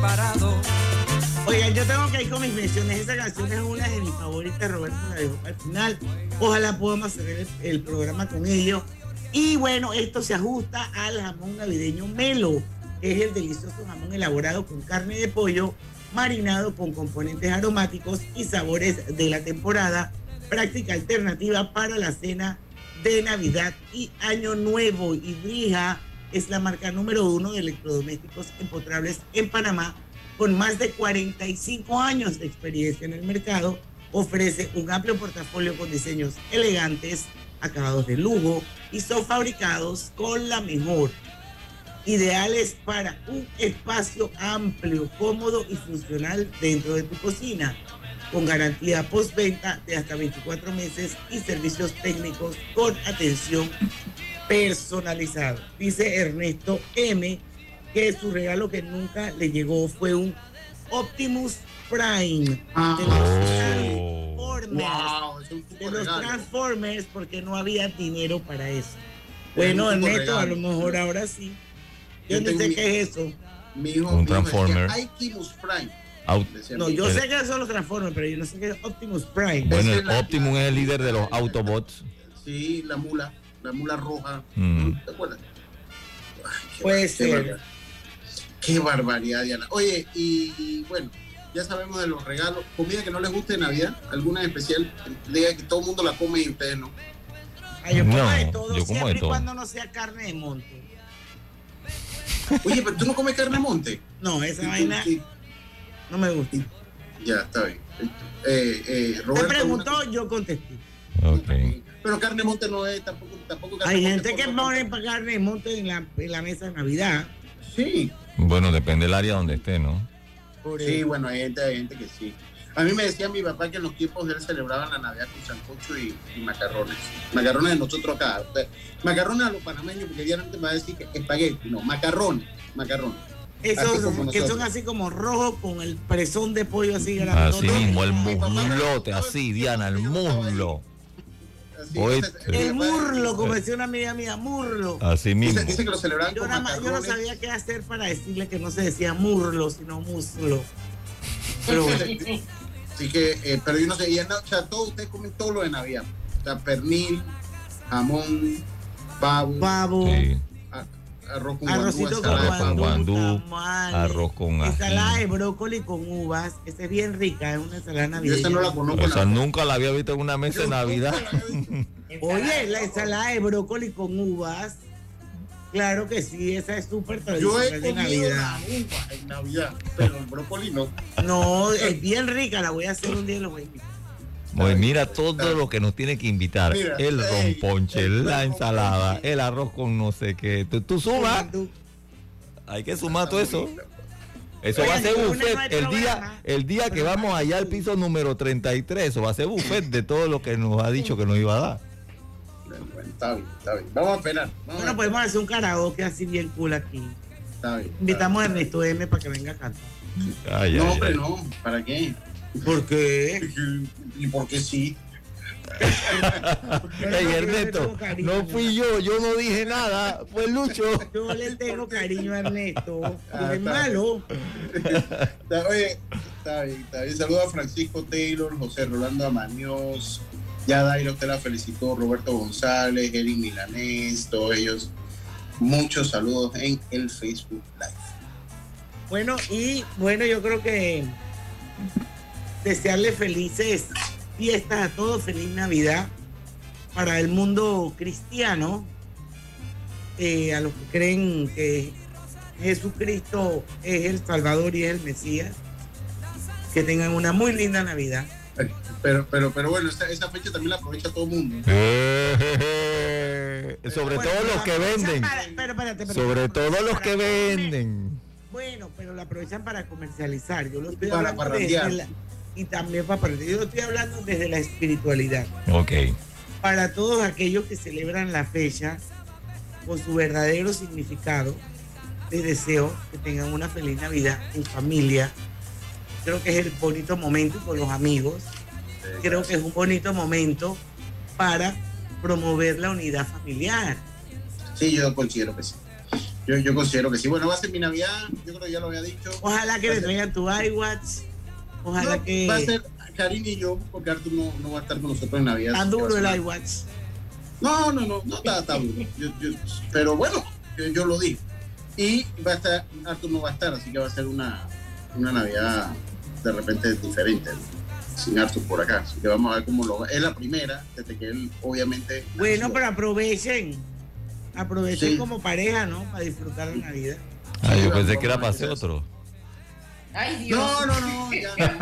Preparado. Oigan, yo tengo que ir con mis menciones. Esa canción es una de mis favoritas. Roberto la dejó al final. Ojalá podamos hacer el, el programa con ellos. Y bueno, esto se ajusta al jamón navideño Melo, que es el delicioso jamón elaborado con carne de pollo, marinado con componentes aromáticos y sabores de la temporada. Práctica alternativa para la cena de Navidad y Año Nuevo. Y Brija es la marca número uno de electrodomésticos empotrables en Panamá con más de 45 años de experiencia en el mercado, ofrece un amplio portafolio con diseños elegantes, acabados de lujo y son fabricados con la mejor. Ideales para un espacio amplio, cómodo y funcional dentro de tu cocina, con garantía postventa de hasta 24 meses y servicios técnicos con atención personalizada. Dice Ernesto M que su regalo que nunca le llegó fue un Optimus Prime de los Transformers. Wow, de los regalo. Transformers porque no había dinero para eso. Bueno, Ernesto, a lo mejor ahora sí. Yo, Yo no sé mi- qué es eso. Mi hijo, Un mi hijo Transformer. decía, "Ay, Optimus Prime. No, yo sé que son los Transformers, pero yo no sé qué es Optimus Prime. Bueno, el Optimus es el líder de los Autobots. Sí, la mula, la mula roja. Mm. ¿Te acuerdas? Ay, Puede bar- qué ser. barbaridad. Qué barbaridad, Diana. Oye, y bueno, ya sabemos de los regalos. Comida que no les guste de Navidad, alguna en especial. Diga que todo el mundo la come y ustedes no. Ay, yo como No, de todo, yo como siempre de y todo. cuando no sea carne de monte. Oye, pero tú no comes carne de monte. No, esa ¿Y tú vaina no me gusta. Ya, está bien. Eh, eh, Roberto, preguntó, yo contesté. Ok. Pero carne de monte no es tampoco. tampoco carne Hay de monte gente que pone para carne de monte en la, en la mesa de Navidad. Sí, Bueno, depende del área donde esté, ¿no? Por sí, bueno, hay gente, hay gente que sí. A mí me decía mi papá que en los tiempos de él celebraban la Navidad con sancocho y, y macarrones. Macarrones de nosotros acá. O sea, Macarrones a los panameños, porque diariamente me va a decir que espagueti. No, macarrones, macarrones. Esos que son así como rojos con el presón de pollo así grande. Así mismo, el muslote, así, Diana, el muslo. El murlo, como decía una amiga mía, murlo. Así mismo. Dice, dice que lo celebraban Yo, con nada más- yo no sabía qué hacer para decirle que no se decía murlo, sino muslo. Pero bueno, [LAUGHS] Así que, eh, pero yo no sé, y en- o sea, todos ustedes comen todo lo de Navidad. O sea, pernil, jamón, pavo, pavo, Sí. Arroz con arrocito guandú, con ensalada guandú, tamales, arroz con ensalada ají. de brócoli con uvas. Esa es bien rica, es una ensalada Yo navideña. esa no la conozco. O la- sea, nunca la había visto en una mesa de Navidad. [LAUGHS] Oye, la ensalada de brócoli con uvas. Claro que sí, esa es súper Yo he tradicional de Navidad. la uva en Navidad, pero el brócoli no. No, es bien rica, la voy a hacer un día y la voy a invitar. Pues mira todo lo que nos tiene que invitar. Mira, el ey, romponche, el la ensalada, el arroz con no sé qué. Tú, tú sumas, hay que sumar todo eso. Eso va a ser buffet. no El día, el día que vamos allá al piso número 33, eso va a ser buffet de todo lo que nos ha dicho que nos iba a dar. Bueno, bueno, está bien, está bien. Vamos a esperar. Vamos Bueno, a podemos hacer un karaoke así bien cool aquí. Está bien. Invitamos a Ernesto M para que venga a cantar. Ay, no, ay, hombre, ay. no. ¿Para qué? ¿Por qué? ¿Y por qué sí? [LAUGHS] Ey, Ernesto, no fui yo, yo no dije nada, fue Lucho. Yo le tengo cariño a Ernesto. Ah, es malo. Está bien, está bien. Saludos a Francisco Taylor, José Rolando Amaños, ya Dairo te la felicitó, Roberto González, Eric Milanés, todos ellos. Muchos saludos en el Facebook Live. Bueno, y bueno, yo creo que desearle felices fiestas a todos, feliz Navidad para el mundo cristiano, eh, a los que creen que Jesucristo es el Salvador y es el Mesías, que tengan una muy linda Navidad. Pero, pero, pero bueno, esa, esa fecha también la aprovecha todo el mundo. Eh, Sobre Bueno, todo los que venden. para- pero espérate, espérate, Sobre todo los para que comer. venden. Bueno, pero la aprovechan para comercializar. Yo lo estoy Para hablando parrandear. desde la, y también para parrandear. Yo estoy hablando desde la espiritualidad. Ok. Para todos aquellos que celebran la fecha con su verdadero significado, les deseo que tengan una feliz Navidad en familia. Creo que es el bonito momento con los amigos. Creo que es un bonito momento para promover la unidad familiar. Sí, yo considero que sí. Yo, yo considero que sí. Bueno, va a ser mi Navidad, yo creo que ya lo había dicho. Ojalá que le traigan tu iWatch. Ojalá No, que Va a ser Karin y yo, porque Arthur no, no va a estar con nosotros en Navidad. tan duro el iWatch. No, no, no, no está, está duro. Yo- yo- pero bueno, yo, yo lo dije. Y va a estar, Arthur no va a estar, así que va a ser una, una Navidad de repente diferente, ¿no? sin Arthur por acá. Así que vamos a ver cómo lo va. Es la primera, desde que él obviamente. Bueno, nació. pero aprovechen. Aprovechen Sí. como pareja, ¿no? Para disfrutar la Navidad. Ah, yo pensé que era para hacer otro. Ay, Dios. No, no, no, ya, ya,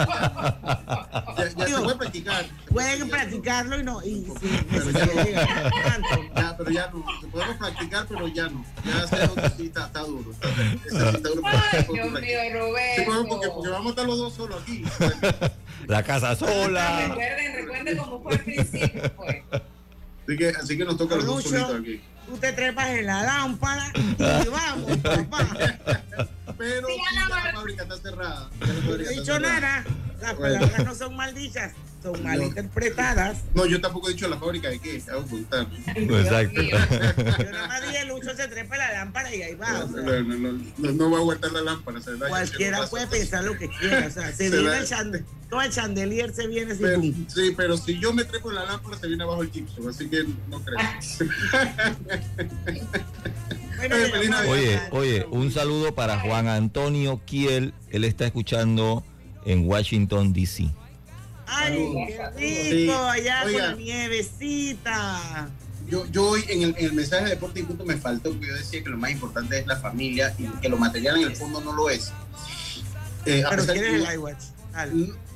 ya, se puede practicar. Pueden practicarlo y no. Y sí, Pero ya no. pero ya no. Podemos practicar, pero ya no. Ya sí está, está duro. Está, sí está duro Ay, Dios mío, Sí, Roberto. porque, porque, porque vamos a estar los dos solos aquí. La casa sola. Recuerden, recuerden cómo fue al principio, pues. Así que, así que nos toca los dos solitos aquí. Tú te trepas en la lámpara y vamos, papá. Fábrica está cerrada. No he dicho cerrada. nada. Las Bueno. palabras no son maldichas, son mal No. interpretadas. No, yo tampoco he dicho la fábrica de qué. Exacto. Yo nada más dije, Lucho se trepa la lámpara y ahí va. o sea, No, no, no, no, no va a aguantar la lámpara. se daña, cualquiera puede pasa. pensar lo que quiera. O sea, se Se viene da- el chandelier, todo el chandelier se viene sin Pero, sí, pero si yo me trepo la lámpara, se viene abajo el Gibson, así que no creo. [LAUGHS] Bueno, Oye. Oye, un saludo para Juan Antonio Kiel. Él está escuchando en Washington, D.C. Ay, qué rico, allá con la nievecita. Yo, yo hoy en el, en el mensaje de deporte y punto me faltó porque yo decía que lo más importante es la familia y que lo material en el fondo no lo es. Eh, Pero quieres el iWatch.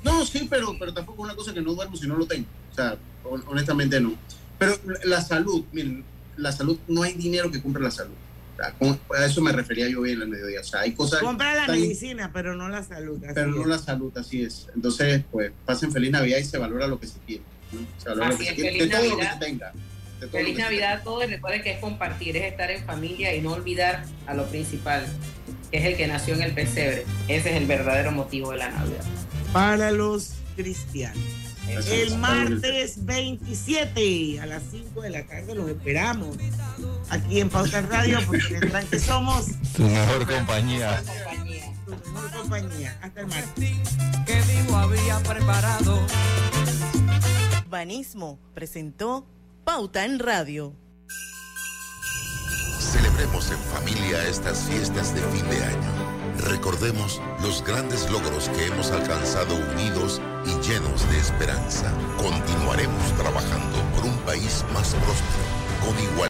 No, sí, pero, pero tampoco es una cosa que no duermo si no lo tengo. O sea, hon- honestamente no. Pero la- la salud, miren, la salud, no hay dinero que compre la salud. A eso me refería yo hoy en el mediodía. O sea, hay cosas... Compra la tan- medicina, pero no la salud. así Pero no la salud, así es. Entonces, pues, pasen feliz Navidad y se valora lo que se quiere. ¿no? Se valora lo Así que se es, quiere, feliz de todo lo que Navidad. se tenga. Feliz Navidad a todos y recuerden que es compartir, es estar en familia y no olvidar a lo principal, que es el que nació en el pesebre. Ese es el verdadero motivo de la Navidad. Para los cristianos. El es. martes 27 a las 5 de la tarde los esperamos aquí en Pauta Radio porque tendrán que somos Su mejor compañía. su mejor compañía. Hasta el martes. que vivo había preparado. Banismo presentó Pauta en Radio. Celebremos en familia estas fiestas de fin de año. Recordemos los grandes logros que hemos alcanzado unidos y llenos de esperanza. Continuaremos trabajando por un país más próspero, con igualdad.